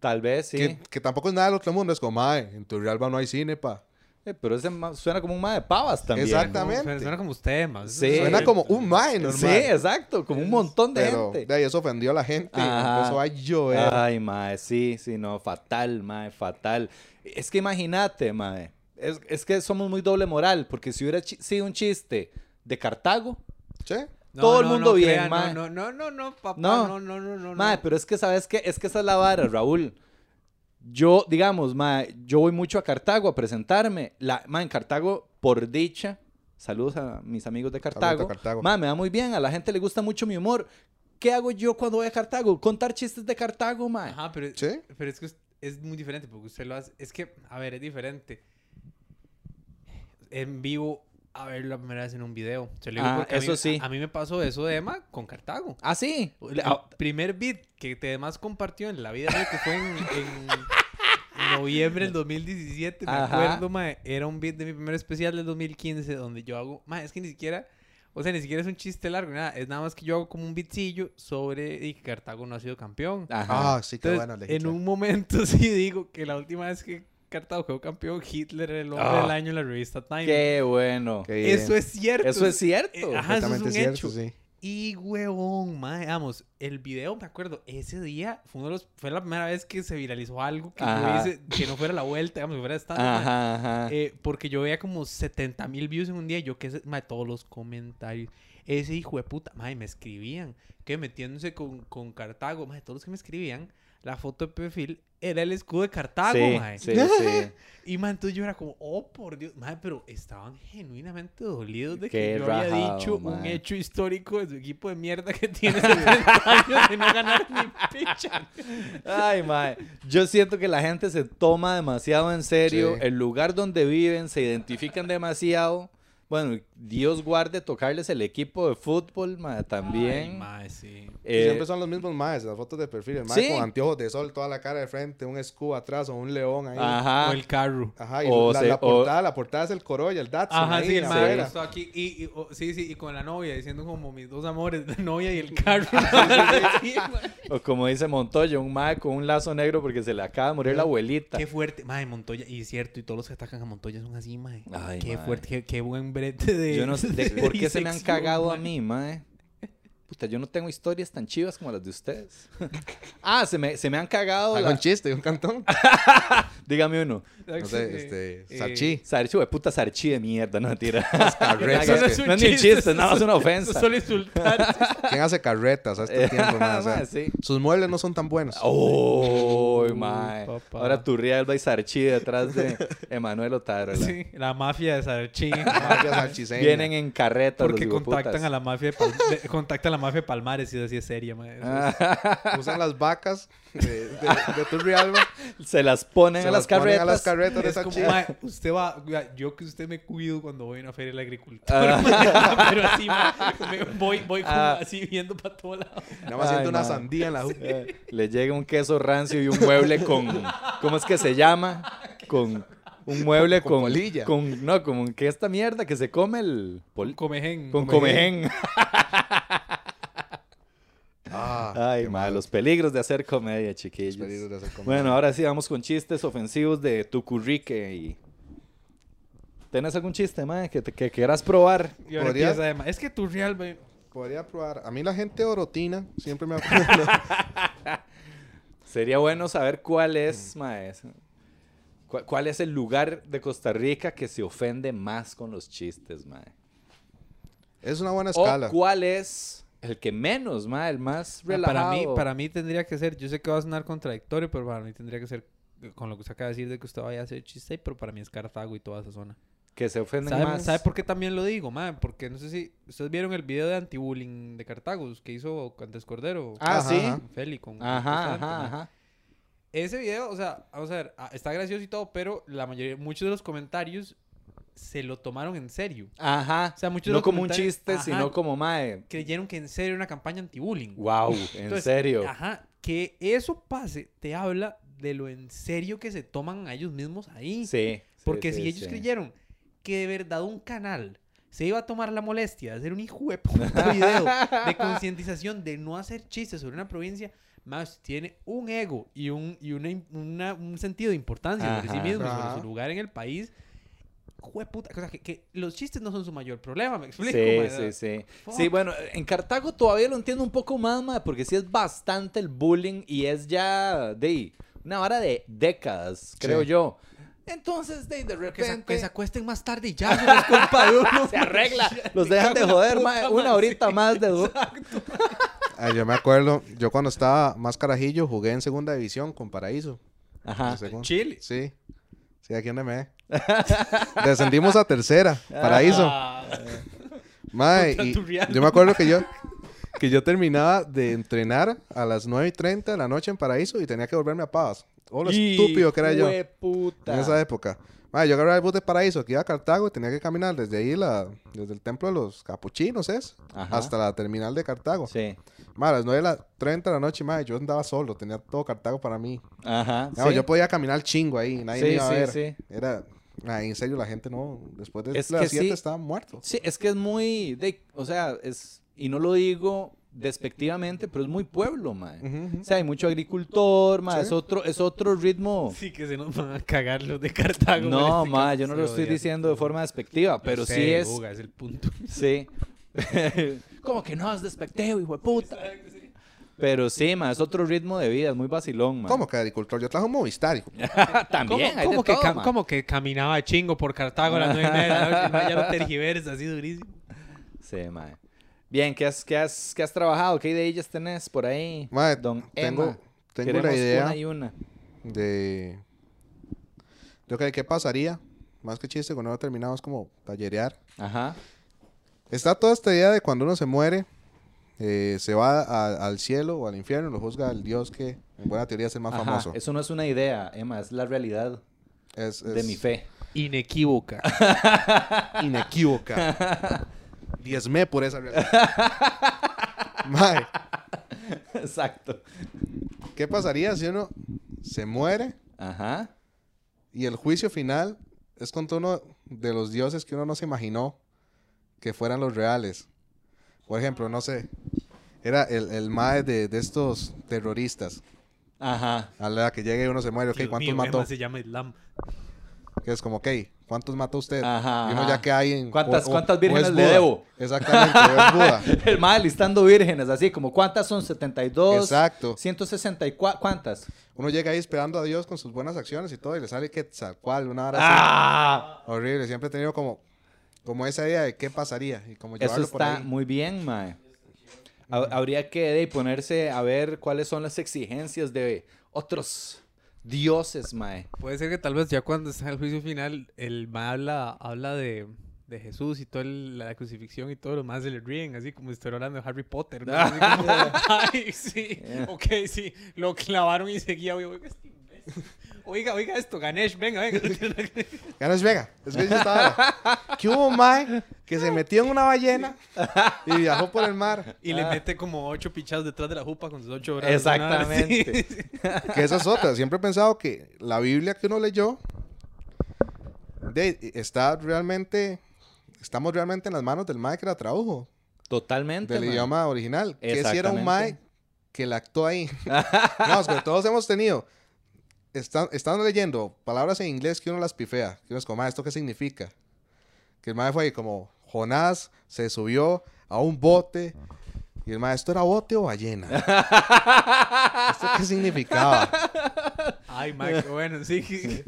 Tal vez, sí. Que, que tampoco es nada del otro mundo. Es como, mae, en Turrialba no hay cine, pa. Eh, pero ese suena como un ma de pavas también. Exactamente. Suena, suena como usted, más. Sí. Suena como un mae normal. Sí, exacto, como un montón de Pero gente. de ahí eso ofendió a la gente. y Ajá. Empezó a llover. Ay, mae, sí, sí, no, fatal, mae, fatal. Es que imagínate, mae. Es, es que somos muy doble moral, porque si hubiera sido un chiste de Cartago, ¿Sí? todo el mundo bien, crea, mae. No, no, no, no, papá. No. No, no, no, no. no. mae, pero es que, ¿sabes qué? Es que esa es la vara, Raúl. Yo, digamos, mae, yo voy mucho a Cartago a presentarme. La, mae, en Cartago, por dicha, saludos a mis amigos de Cartago. a Cartago. Mae, me va muy bien, a la gente le gusta mucho mi humor. ¿Qué hago yo cuando voy a Cartago? Contar chistes de Cartago, mae. Ajá, pero, ¿Sí? pero es que es, es muy diferente porque usted lo hace. Es que, a ver, es diferente. En vivo, a ver la primera vez en un video. Se lo digo Ah, porque a mí- eso sí. A, mí me pasó eso de Emma con Cartago. Ah, sí. El Ah, primer beat que te demás compartió en la vida real, que fue en, en noviembre del 2017, me Ajá. acuerdo, mae, era un beat de mi primer especial del 2015 donde yo hago, mae, es que ni siquiera, o sea, ni siquiera es un chiste largo, nada, es nada más que yo hago como un beatcillo sobre y que Cartago no ha sido campeón. Ajá. Ah, sí, qué Entonces, bueno. en un momento sí digo que la última vez que Cartago quedó campeón, Hitler era el hombre Ah. del año en la revista Time. Qué bueno. Eso es cierto. Eso es cierto. Eh, ajá, eso es un cierto, hecho. sí. Y huevón, mae, vamos, el video, me acuerdo, ese día fue, uno de los, fue la primera vez que se viralizó algo que yo hice, que no fuera la vuelta, digamos, que fuera Ajá, ajá. porque yo veía como 70 mil views en un día y yo que sé, mae, todos los comentarios. Ese hijo de puta, mae, me escribían, que metiéndose con, con Cartago, mae, todos los que me escribían, la foto de perfil era el escudo de Cartago, sí, mae. sí, sí. Y man, entonces yo era como, oh por Dios, madre, pero estaban genuinamente dolidos de Qué que yo había dicho un mae. hecho histórico de su equipo de mierda que tiene 70 años de no ganar ni picha. Ay, mae. Yo siento que la gente se toma demasiado en serio. El lugar donde viven, se identifican demasiado. Bueno, Dios guarde tocarles el equipo de fútbol, mae, también. Ay, sí. Y Eh, siempre son los mismos maes, las fotos de perfil. El mae Sí. con anteojos de sol, toda la cara de frente, un escudo atrás o un león ahí. Ajá. O el carro. Ajá, y O la, se- la o- portada, la portada es el Corolla, el Datsun. Ajá, ahí sí, el mae aquí. Y, y- o- sí, sí, y con la novia, diciendo como mis dos amores, la novia y el carro. Sí. O como dice Montoya, un mae con un lazo negro porque se le acaba de morir la abuelita. Qué fuerte, mae, Montoya, y es cierto, y todos los que atacan a Montoya son así, mae. Ay, qué mae. fuerte, qué, qué buen brete de. Yo no sé de por qué se me han cagado a mí, mae. Puta, yo no tengo historias tan chivas como las de ustedes. ah, se me, se me han cagado. Haga la- un chiste, un cantón. Dígame uno. No sé, este, Eh, Sarchi. Sarchi, de puta sarchi de mierda, no tira. carretas no, es ni un chiste, nada más una ofensa. Solo insultar. ¿Quién hace carretas a este tiempo? O sea, sí. Sus muebles no son tan buenos. Oh, Uy, mae. Ahora Turrialba y Sarchi detrás de Emanuel Otaro. la- Sí, la mafia de Sarchín. Mafia sarchiseña. Vienen en carretas Porque los contactan a la mafia de- contactan a la mafia de Palmares y así es seria, Ah, Usan las vacas de, de, de Turrialba. se las ponen se a las ponen carretas. a las carretas de Es como, mae, usted va, yo que usted me cuido cuando voy a una feria del agricultor, Ah. pero así, me voy, voy como Ah. así viendo para todos lados. Nada más Ay, siento una mae. sandía en la. Eh, Le llega un queso rancio y un mueble con. ¿Cómo es que se llama? Con. Un mueble Con con. con no, como que esta mierda que se come el. pol- Comején. con comején. Ah, Ay, mal. los peligros de hacer comedia, chiquillos. Los peligros de hacer comedia. Bueno, ahora sí vamos con chistes ofensivos de tu currique y. ¿Tenés algún chiste, mae, que, te- que quieras probar? Y ahora ¿Podría? empieza Es que tu real, mae, Podría probar. A mí la gente orotina siempre me acuerdo. Sería bueno saber cuál es, mae, es- cuál, cuál es el lugar de Costa Rica que se ofende más con los chistes, mae. es una buena O escala. cuál es el que menos, mae, el más Ah, relajado. Para mí, para mí tendría que ser, yo sé que va a sonar contradictorio, pero para mí tendría que ser con lo que usted acaba de decir de que usted vaya a hacer chiste, pero para mí es Cartago y toda esa zona. Que se ofenden ¿Sabe, más. sabe por qué también lo digo, man? Porque no sé si ustedes vieron el video de anti-bullying de Cartago que hizo Cantes Cordero. Ah, Ajá, sí. con Feli, con Ajá, ajá, ajá. Ese video, o sea, vamos a ver, ah, está gracioso y todo, pero la mayoría, muchos de los comentarios se lo tomaron en serio. Ajá. O sea, muchos de no como un chiste, Ajá. sino como, mae. Creyeron que en serio era una campaña anti-bullying. Wow, en Entonces, serio. Ajá, que eso pase te habla de lo en serio que se toman a ellos mismos ahí. Sí. Porque sí, si ellos sí. creyeron que de verdad un canal se iba a tomar la molestia de hacer un hijo de puta video de concientización de no hacer chistes sobre una provincia, más tiene un ego y un, y una, un sentido de importancia sobre sí Ajá. mismo, sobre Ajá. su lugar en el país. Jueputa. O sea, que, que los chistes no son su mayor problema, me explico. Sí, sí, sí. Fuck. Sí, bueno, en Cartago todavía lo entiendo un poco más, mae, porque sí es bastante el bullying y es ya de una vara de décadas, creo Sí. yo. Entonces, de, de Que se, repente que se acuesten más tarde y ya, no es culpa de uno. se arregla, los dejan de joder, una horita sí. más de du- Ah, yo me acuerdo, yo cuando estaba más carajillo jugué en segunda división con Paraíso. Ajá. Chile. Sí. Sí, aquí me ve. Descendimos a tercera, Paraíso. Ah, Mae, y yo me acuerdo que yo, que yo terminaba de entrenar a las 9 y 30 de la noche en Paraíso y tenía que volverme a Pavas. Oh, lo estúpido que era yo Hueputa. en esa época. Mae, yo agarraba el bus de Paraíso que iba a Cartago y tenía que caminar desde ahí, la, desde el templo de los capuchinos, ¿es? Ajá. Hasta la terminal de Cartago. Sí. Mae, a las 9 de la 30 de la noche, mae, yo andaba solo, tenía todo Cartago para mí. Ajá. No, sí. yo podía caminar chingo ahí, nadie me Sí, iba a sí, ver. sí. Era, ay, en serio, la gente no, después de Es las que 7 sí. estaba muerto. Sí, es que es muy, de, o sea, es, y no lo digo despectivamente, pero es muy pueblo, mae. Ujú, ujú. O sea, hay mucho agricultor, mae, Sí. es otro, es otro ritmo. Sí, que se nos van a cagar los de Cartago. No, este mae, yo no lo estoy diciendo de forma despectiva, pero Yo sí sé, es, Uga, es el punto. sí. Como que no es despectivo, hijo de puta. Pero sí, mae, es otro ritmo de vida, es muy vacilón, mae. ¿Cómo que agricultor? Yo trabajo un Movistar. hijo. También, ¿Cómo, hay de cómo que, todo, cómo que caminaba chingo por Cartago a las nueve y media de la noche? Ya lo tergiversa así durísimo. Sí, mae. Bien, ¿qué has, qué has, qué has trabajado? ¿Qué ideas tenés por ahí? Mae, Don tengo, Emma. tengo Queremos la idea una y una. de... Yo que qué pasaría, más que chiste, cuando no terminamos como tallerear. Ajá. Está toda esta idea de cuando uno se muere, eh, se va a- al cielo o al infierno, lo juzga el Dios que en buena teoría es el más Ajá, famoso. Eso no es una idea, Emma, es la realidad Es, de mi fe. Inequívoca. inequívoca. Diezmé por esa realidad. Mae, Exacto. ¿qué pasaría si uno se muere Ajá. y el juicio final es contra uno de los dioses que uno no se imaginó que fueran los reales? Por ejemplo, no sé, era el, el mae de, de estos terroristas. Ajá. A la que llegue y uno se muere, ok, Dios ¿cuántos mío, mató? Se llama Islam. Que es como, ok, ¿cuántos mató usted? Ajá, Y uno ajá. ya que hay en... ¿Cuántas- o- o- cuántas vírgenes es le debo? Exactamente, o es Buda. El mal listando vírgenes, así como ¿cuántas son? 72. Exacto. 164. ¿Cuántas? Uno llega ahí esperando a Dios con sus buenas acciones y todo, y le sale que cual, una hora ¡Ah! así. Horrible. Siempre he tenido como, como esa idea de qué pasaría y como Eso llevarlo por está ahí. muy bien, mae. Ha- Habría que de, ponerse a ver cuáles son las exigencias de otros dioses, mae. Puede ser que tal vez ya cuando está el juicio final, el ma habla, habla de, de Jesús y toda el- la crucifixión y todo lo más se le ríen, así como si estuviera hablando de Harry Potter. ¿no? Así como, Ay, sí, ok, sí, lo clavaron y seguía. Este imbécil. Oiga, oiga esto, Ganesh, venga, venga. Ganesh Vega. Es que yo estaba... ¿Qué hubo, Mae? Que se metió en una ballena y viajó por el mar. Y le mete como ocho pichados detrás de la jupa con sus ocho brazos. Exactamente. Que esa es otra. Siempre he pensado que la Biblia que uno leyó de, está realmente... Estamos realmente en las manos del Mae que la tradujo. Totalmente. del mae. idioma original. Que si era un. Mae que la actuó ahí. no, es que todos hemos tenido. Están, están leyendo palabras en inglés que uno las pifea. Que uno es como, "Mae, ¿esto qué significa? Que el Mae fue ahí como, Jonás se subió a un bote. Y el Mae, ¿esto era bote o ballena? ¿Esto qué significaba? Ay, Mike, bueno, sí.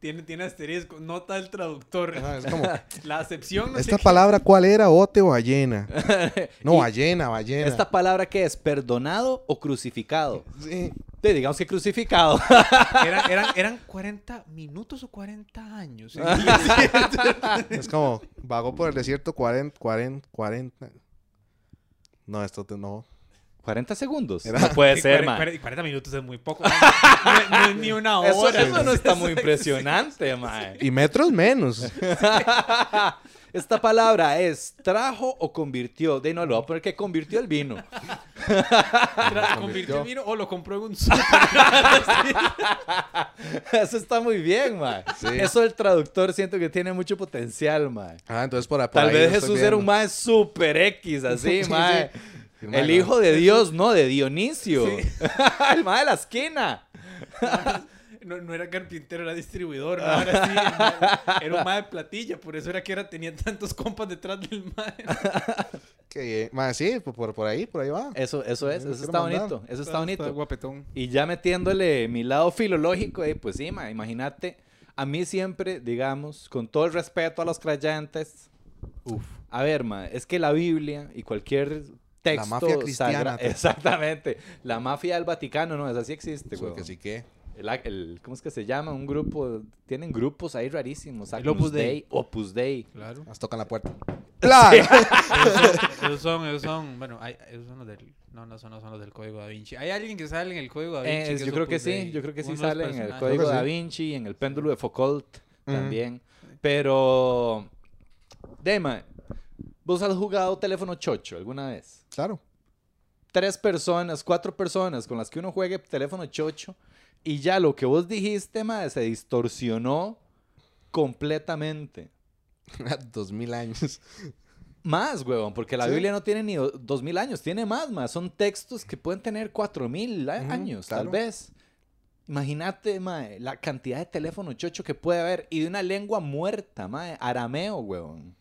Tiene, tiene asterisco, nota el traductor. Ajá, es como, La acepción no ¿esta qué. palabra cuál era? ¿Bote o ballena? No, ballena, ballena. ¿Esta palabra qué es? ¿Perdonado o crucificado? Sí. Sí, digamos que crucificado. Eran, eran, eran 40 minutos o 40 años. en Es como, vagó por el desierto 40, 40, 40. No, esto te- no. 40 segundos. Era- No puede Sí, ser, 40, mae. 40 minutos es muy poco. No, no- ni una hora. Eso, eso no está muy impresionante, mae. Y metros menos. Esta palabra es trajo o convirtió. De no, lo voy a poner que convirtió el vino. ¿Convirtió en vino o lo compró en un? Eso está muy bien. Sí. Eso el traductor siento que tiene mucho potencial, mae. Ah, entonces por, por Tal ahí vez Jesús era un mae super X, así, Sí, mae. sí. El hijo de Dios, no, de Dionisio. el mae de la esquina. No, no era carpintero, era distribuidor. ¿no? Ahora sí, el mae- era un mae de platilla. Por eso era que era, tenía tantos compas detrás del mae. Que. Mae, sí, por, por- por ahí, por ahí va. Eso, eso es, eso está mandar. bonito, eso está bonito. guapetón. Y ya metiéndole mi lado filológico, eh, pues sí, ma, imagínate, a mí siempre, digamos, con todo el respeto a los creyentes, Uf. a ver, ma, es que la Biblia y cualquier texto mafia cristiana, sagra- exactamente, la mafia del Vaticano, no, esa sí existe, güey. que sí que. El, el- ¿Cómo es que se llama? Un grupo, tienen grupos ahí rarísimos. El Agnus Opus Dei. Dei, Opus Dei. Claro. Nos tocan la puerta. Esos son, esos son, bueno, hay, esos son los del, no, no son, no son los del Código Da Vinci. ¿Hay alguien que sale en el Código Da Vinci? Eh, que yo creo que sí, yo creo que sí sale en el. Código Da. Vinci, en el péndulo de Foucault también. Pero, Dema, ¿vos has jugado teléfono chocho alguna vez? Claro. Tres personas, cuatro personas con las que uno juegue teléfono chocho y ya lo que vos dijiste, ma, se distorsionó completamente. Dos mil años. Más, huevón, porque la Sí. Biblia no tiene ni do- dos mil años, tiene más, más. Son textos que pueden tener cuatro mil años, tal vez. Imagínate, mae, la cantidad de teléfono chocho que puede haber y de una lengua muerta, mae, arameo, huevón.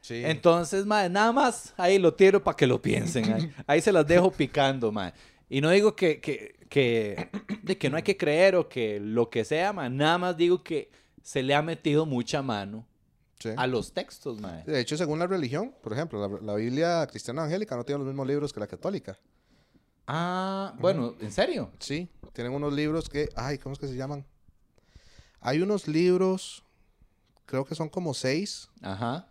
Sí. Entonces, mae, nada más ahí lo tiro para que lo piensen. Ahí, ahí se las dejo picando, mae. Y no digo que, que, que, de que no hay que creer o que lo que sea, mae. Nada más digo que se le ha metido mucha mano Sí. a los textos, mae. De hecho, según la religión, por ejemplo, la, la Biblia cristiana evangélica no tiene los mismos libros que la católica. Ah, bueno, ¿en serio? Sí, tienen unos libros que, ay, ¿cómo es que se llaman? Hay unos libros, creo que son como seis, Ajá.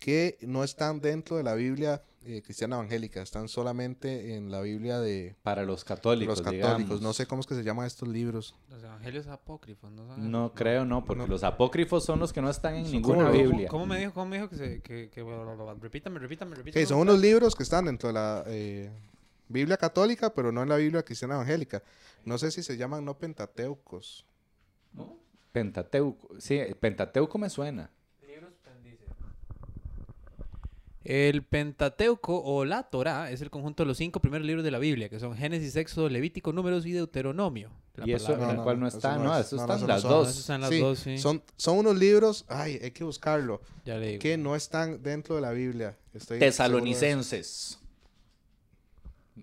que no están dentro de la Biblia eh, cristiana evangélica, están solamente en la Biblia de Para los católicos, los católicos. digamos. No sé cómo es que se llaman estos libros. Los evangelios apócrifos, ¿no? son No creo, no, porque No. los apócrifos son los que no están en Son ninguna como- Biblia. ¿Cómo me dijo, cómo me dijo que se, que, que, repítame, repítame, repítame? Ok, son unos libros que están dentro de la eh, Biblia católica, pero no en la Biblia cristiana evangélica. No sé si se llaman no pentateucos. Pentateuco. Sí, Pentateuco me suena. El Pentateuco o la Torá es el conjunto de los cinco primeros libros de la Biblia, que son Génesis, Éxodo, Levítico, Números y Deuteronomio. La y eso palabra- en el cual no, está, no no, es. eso No, no, están las dos. están las Sí, dos, sí. Son, son unos libros, ay, hay que buscarlo, Ya le digo. que no están dentro de la Biblia. Estoy. Tesalonicenses.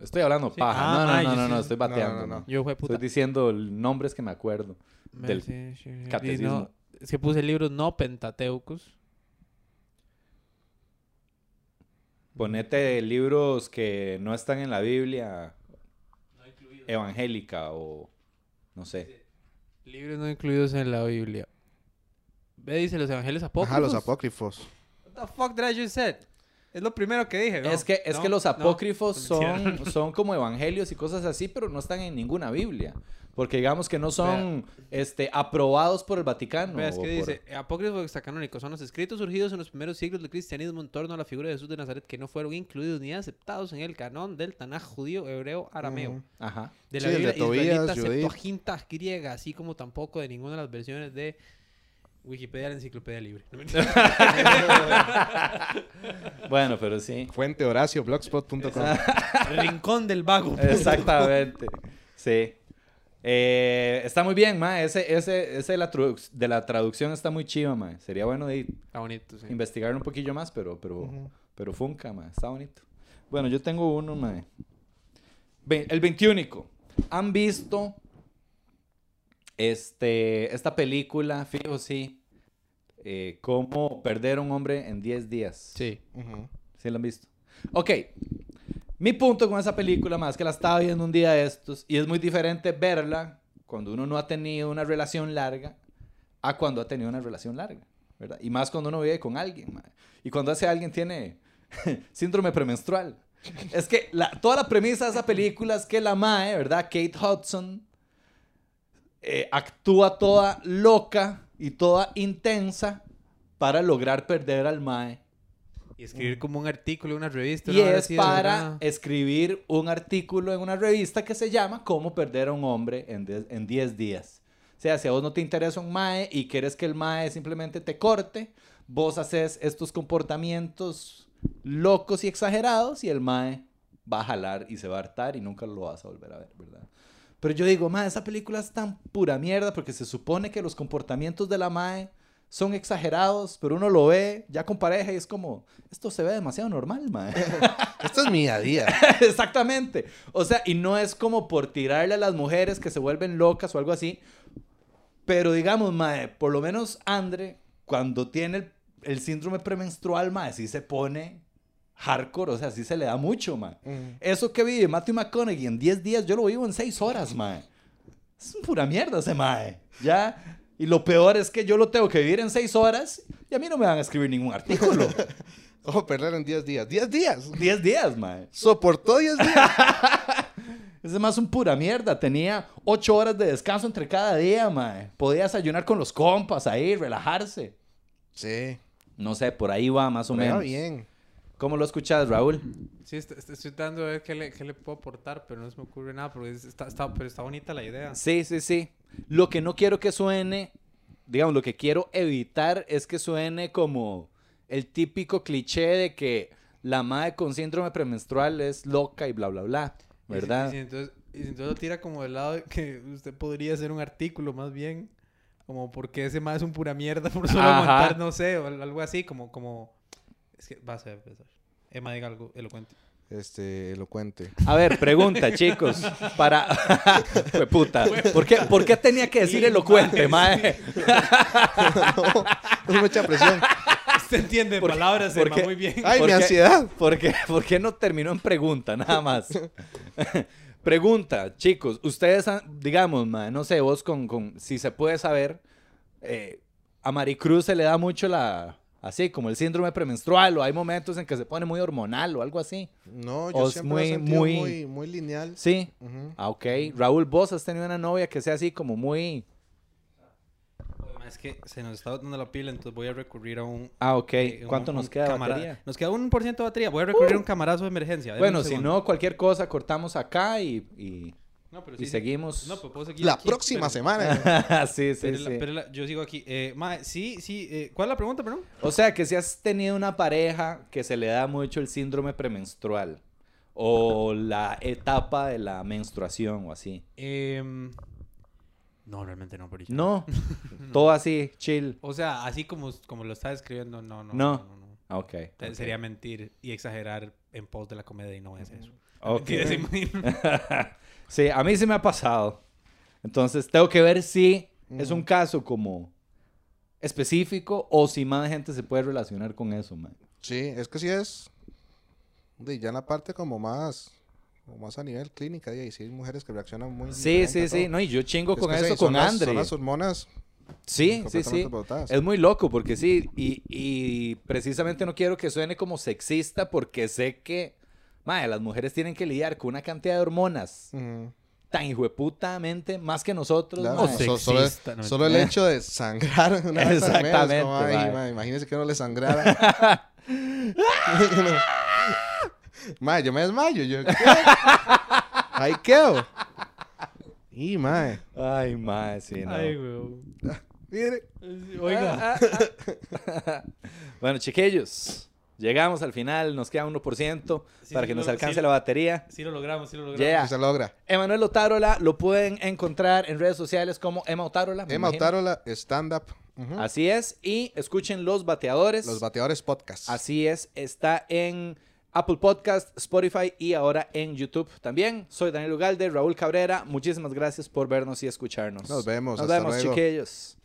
Estoy hablando Sí. paja. Ah, no, no, ay, no, no, sí. no, estoy bateando. no, no. no. Yo fue puta. Estoy diciendo nombres que me acuerdo. Me- del sí, sí, sí. catecismo. Es que puse libros no pentateucos. Ponete libros que no están en la Biblia evangélica o no sé. Libros no incluidos en la Biblia. Ve, dice los evangelios apócrifos. Ajá, los apócrifos. What the fuck did I just said? Es lo primero que dije, ¿no? Es que, es No, que los apócrifos son, son como evangelios y cosas así, pero no están en ninguna Biblia. Porque digamos que no son este, aprobados por el Vaticano. Vea, es o que por- dice, apócrifos extracanónicos son los escritos surgidos en los primeros siglos del cristianismo en torno a la figura de Jesús de Nazaret que no fueron incluidos ni aceptados en el canon del Tanaj judío, hebreo, arameo. Ajá. De Sí, la de Biblia Tobías, israelita, Judith. Septuaginta griega, así como tampoco de ninguna de las versiones de Wikipedia, la enciclopedia libre. Bueno, pero sí. Fuente Horacio, blogspot.com. Rincón del vago. Exactamente. Sí. Eh, está muy bien, ma. Ese, ese, ese de, la de la traducción está muy chiva, ma. Sería bueno de Está bonito, sí. investigar un poquillo más, pero, pero, pero funca, ma. Está bonito. Bueno, yo tengo uno, ma. Ve- El 21. ¿Han visto este, esta película, fijo, sí? Eh, cómo perder a un hombre en 10 días. Sí. Ujú. ¿Sí lo han visto? Ok. Mi punto con esa película, más que la estaba viendo un día de estos, y es muy diferente verla cuando uno no ha tenido una relación larga a cuando ha tenido una relación larga, ¿verdad? Y más cuando uno vive con alguien. Y cuando ese alguien tiene síndrome premenstrual. Es que la- toda la premisa de esa película es que la mae, ¿verdad? Kate Hudson eh, actúa toda loca y toda intensa para lograr perder al mae Y escribir como un artículo en una revista. y es para escribir un artículo en una revista que se llama Cómo perder a un hombre en 10 días. O sea, si a vos no te interesa un mae y quieres que el mae simplemente te corte, vos haces estos comportamientos locos y exagerados y el mae va a jalar y se va a hartar y nunca lo vas a volver a ver, ¿verdad? Pero yo digo, mae, esa película es tan pura mierda porque se supone que los comportamientos de la mae son exagerados, pero uno lo ve ya con pareja y es como, esto se ve demasiado normal, mae. Esto es mi día a día. Exactamente. O sea, y no es como por tirarle a las mujeres que se vuelven locas o algo así. Pero digamos, mae, por lo menos Andre, cuando tiene el, el síndrome premenstrual, mae, sí se pone hardcore, o sea, sí se le da mucho, mae. Eso que vive Matthew McConaughey en 10 días, yo lo vivo en 6 horas, mae. Es pura mierda ese mae. Ya. Y lo peor es que yo lo tengo que vivir en 6 horas y a mí no me van a escribir ningún artículo. Ojo, perder en 10 días. ¡10 días! 10 días, mae. Soportó 10 días. Ese más un pura mierda. Tenía 8 horas de descanso entre cada día, mae. Podía desayunar con los compas ahí, relajarse. Sí. No sé, por ahí va más o Pero menos. bien. ¿Cómo lo escuchas, Raúl? Sí, est- est- estoy tratando de ver qué le, qué le puedo aportar, pero no se me ocurre nada, porque es- está, está- pero está bonita la idea. Sí, sí, sí. Lo que no quiero que suene, digamos, lo que quiero evitar es que suene como el típico cliché de que la madre con síndrome premenstrual es loca y bla, bla, bla. Y si- ¿Verdad? Y si, entonces, y si entonces lo tira como del lado de que usted podría hacer un artículo más bien, como porque ese más es un pura mierda por solo Ajá. aguantar, no sé, o al- algo así, como, como... Es que va a ser, va a ser. Emma, diga algo elocuente. Este, elocuente. A ver, pregunta, chicos. Para. Fue puta. ¿Por qué, ¿Por qué tenía que decir elocuente, mae, no, es mucha presión. Usted entiende ¿Por- palabras, por Emma, qué? muy bien. Ay, ¿Por mi ansiedad. ¿Por qué, por qué no terminó en pregunta? Nada más. pregunta, chicos. Ustedes, han- digamos, mae, no sé, vos con, con. Si se puede saber, eh, a Maricruz se le da mucho la. Así, como el síndrome premenstrual, o hay momentos en que se pone muy hormonal o algo así. No, O yo es siempre muy- he sentido muy- muy, muy, lineal. Sí. Ah, ok. Raúl, vos has tenido una novia que sea así como muy. Es que se nos está dando la pila, entonces voy a recurrir a un... Ah, ok. eh, ¿Cuánto un nos queda de batería? Uh. Nos queda un por ciento de batería. Voy a recurrir a un camarazo de emergencia. Deme Bueno, si no, cualquier cosa, cortamos acá y, y, No, pero y sí, seguimos. No, pero puedo seguir La aquí, próxima pero- semana. sí, sí, Pero, sí. la- pero la- yo sigo aquí. Eh, sí, sí. eh, ¿Cuál es la pregunta, perdón? O sea, que si has tenido una pareja que se le da mucho el síndrome premenstrual o la etapa de la menstruación o así. Em, no, realmente no, por No, todo así, chill. O sea, así como, como lo está describiendo, no, no. No. no, no, no. Ok. Te- ok. Sería mentir y exagerar en pos de la comedia y no es eso. Ok. Sí, sí, a mí sí me ha pasado. Entonces, tengo que ver si es un caso como específico o si más gente se puede relacionar con eso, man. Sí, es que sí es. De ya en la parte como más. Como más a nivel clínica, y sí hay mujeres que reaccionan muy. Sí, sí, sí. No, y yo chingo Es con sí, eso con las- Andre. Son las hormonas Sí, sí, sí. alborotadas. Es muy loco porque sí, y, y precisamente no quiero que suene como sexista porque sé que, madre, las mujeres tienen que lidiar con una cantidad de hormonas Ujú. tan hijueputamente más que nosotros, Claro, so- solo, sexista, no solo el hecho de sangrar una vez Exactamente, como, ay, que no le sangrara. mae, yo me desmayo. Yo, ¿qué? Ahí quedo. Y, mae. Ay, madre, sí, no. Ay, weón. Mire. Oiga. Bueno, chiquillos, llegamos al final, nos queda 1% Sí, para sí, que nos alcance sí. la batería. Sí lo logramos, sí lo logramos. Yeah. Se logra. Emanuel Otárola lo pueden encontrar en redes sociales como Emma Otárola. Emma imagino. Otárola, stand-up. Así es. Y escuchen Los Bateadores. Los bateadores podcast. Así es. Está en Apple Podcast, Spotify y ahora en YouTube también. Soy Daniel Ugalde, Raúl Cabrera. Muchísimas gracias por vernos y escucharnos. Nos vemos, Nos hasta vemos, luego. chiquillos.